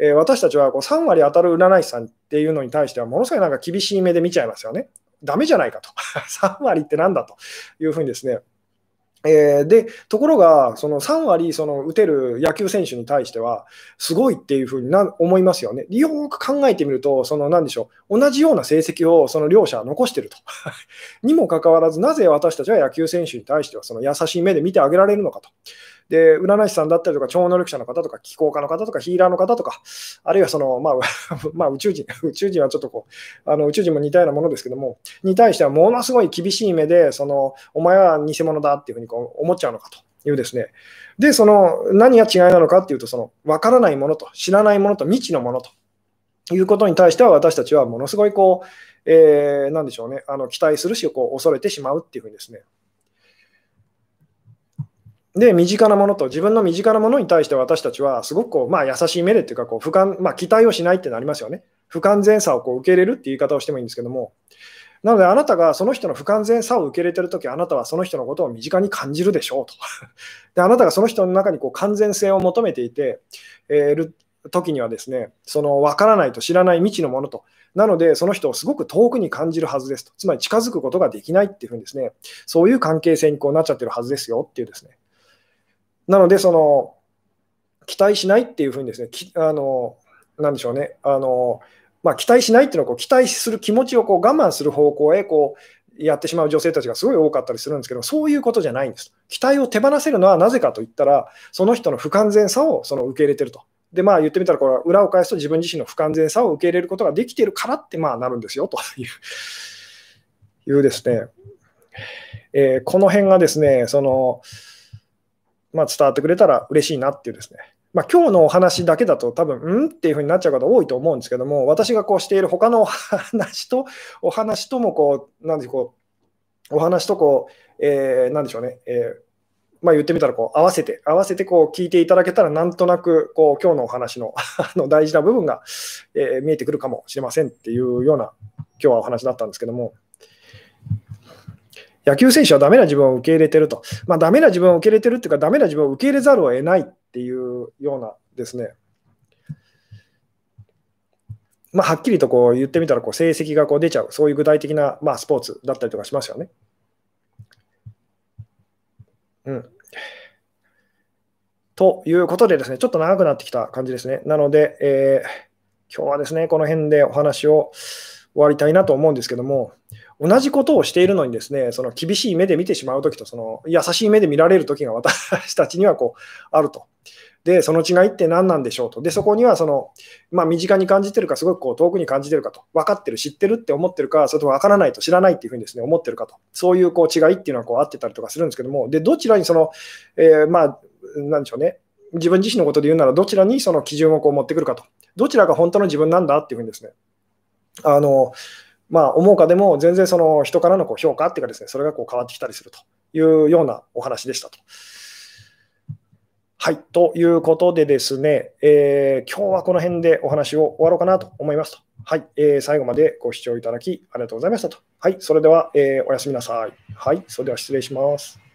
えー、私たちはこう3割当たる占い師さんっていうのに対しては、ものすごいなんか厳しい目で見ちゃいますよね。ダメじゃないかと。[laughs] 3割ってなんだというふうにですね、えー、でところが、その3割その打てる野球選手に対しては、すごいっていうふうにな思いますよね。よく考えてみると、その何でしょう、同じような成績をその両者は残してると。[laughs] にもかかわらず、なぜ私たちは野球選手に対してはその優しい目で見てあげられるのかと。で、占い師さんだったりとか、超能力者の方とか、気候家の方とか、ヒーラーの方とか、あるいはその、まあ、[laughs] まあ、宇宙人、宇宙人はちょっとこう、あの宇宙人も似たようなものですけども、に対してはものすごい厳しい目で、その、お前は偽物だっていうふうにこう思っちゃうのかというですね。で、その、何が違いなのかっていうと、その、わからないものと、知らないものと、未知のものということに対しては、私たちはものすごいこう、えー、なんでしょうね、あの期待するし、こう恐れてしまうっていうふうにですね、で、身近なものと、自分の身近なものに対して私たちは、すごくこう、まあ、優しい目でっていうかこう不完、まあ、期待をしないってなりますよね。不完全さをこう受け入れるっていう言い方をしてもいいんですけども、なので、あなたがその人の不完全さを受け入れてるとき、あなたはその人のことを身近に感じるでしょうと。[laughs] であなたがその人の中にこう完全性を求めていて、えー、る時にはですね、その分からないと知らない未知のものと。なので、その人をすごく遠くに感じるはずですと。つまり近づくことができないっていうふうにですね、そういう関係性にこうなっちゃってるはずですよっていうですね。なので、その、期待しないっていうふうにですね、あの、なんでしょうね、あの、まあ、期待しないっていうのはこう、期待する気持ちをこう我慢する方向へこうやってしまう女性たちがすごい多かったりするんですけど、そういうことじゃないんです。期待を手放せるのはなぜかといったら、その人の不完全さをその受け入れてると。で、まあ言ってみたら、これは裏を返すと自分自身の不完全さを受け入れることができているからってまあなるんですよといういうですね、えー、この辺がですね、その、まあ、伝わってくれたら嬉しいなっていうですね。まあ、今日のお話だけだと多分、んっていうふうになっちゃう方多いと思うんですけども、私がこうしている他のお話と、お話ともこう、なんでしょう、お話とこう、えー、なんでしょうね、えーまあ、言ってみたらこう合わせて、合わせてこう聞いていただけたら、なんとなくこう今日のお話の [laughs] の大事な部分が、えー見えてくるかもしれませんっていうような今日はお話だったんですけども、野球選手はダメな自分を受け入れてると、まあ、ダメな自分を受け入れてるっていうか、ダメな自分を受け入れざるを得ないっていうようなですね、まあ、はっきりとこう言ってみたらこう成績がこう出ちゃう、そういう具体的な、まあ、スポーツだったりとかしますよね。うん。ということでですね、ちょっと長くなってきた感じですね。なので、えー今日はですね、この辺でお話を終わりたいなと思うんですけども、同じことをしているのにですね、その厳しい目で見てしまうときと、その優しい目で見られるときが私たちにはこうあると。で、その違いって何なんでしょうと。で、そこにはその、まあ、身近に感じてるか、すごくこう遠くに感じてるかと、分かってる、知ってるって思ってるか、それとも分からないと知らないっていうふうにですね、思ってるかと、そういうこう違いっていうのはこうあってたりとかするんですけども、で、どちらにその、えーまあ、なんでしょうね、自分自身のことで言うなら、どちらにその基準をこう持ってくるかと、どちらが本当の自分なんだっていうふうにですね、あの、まあ、思うかでも、全然その人からのこう評価っていうかですね、それがこう変わってきたりするというようなお話でしたと。はい。ということでですね、えー今日はこの辺でお話を終わろうかなと思いますと。はい。えー最後までご視聴いただきありがとうございましたと。はい。それでは、えーおやすみなさい。はい。それでは失礼します。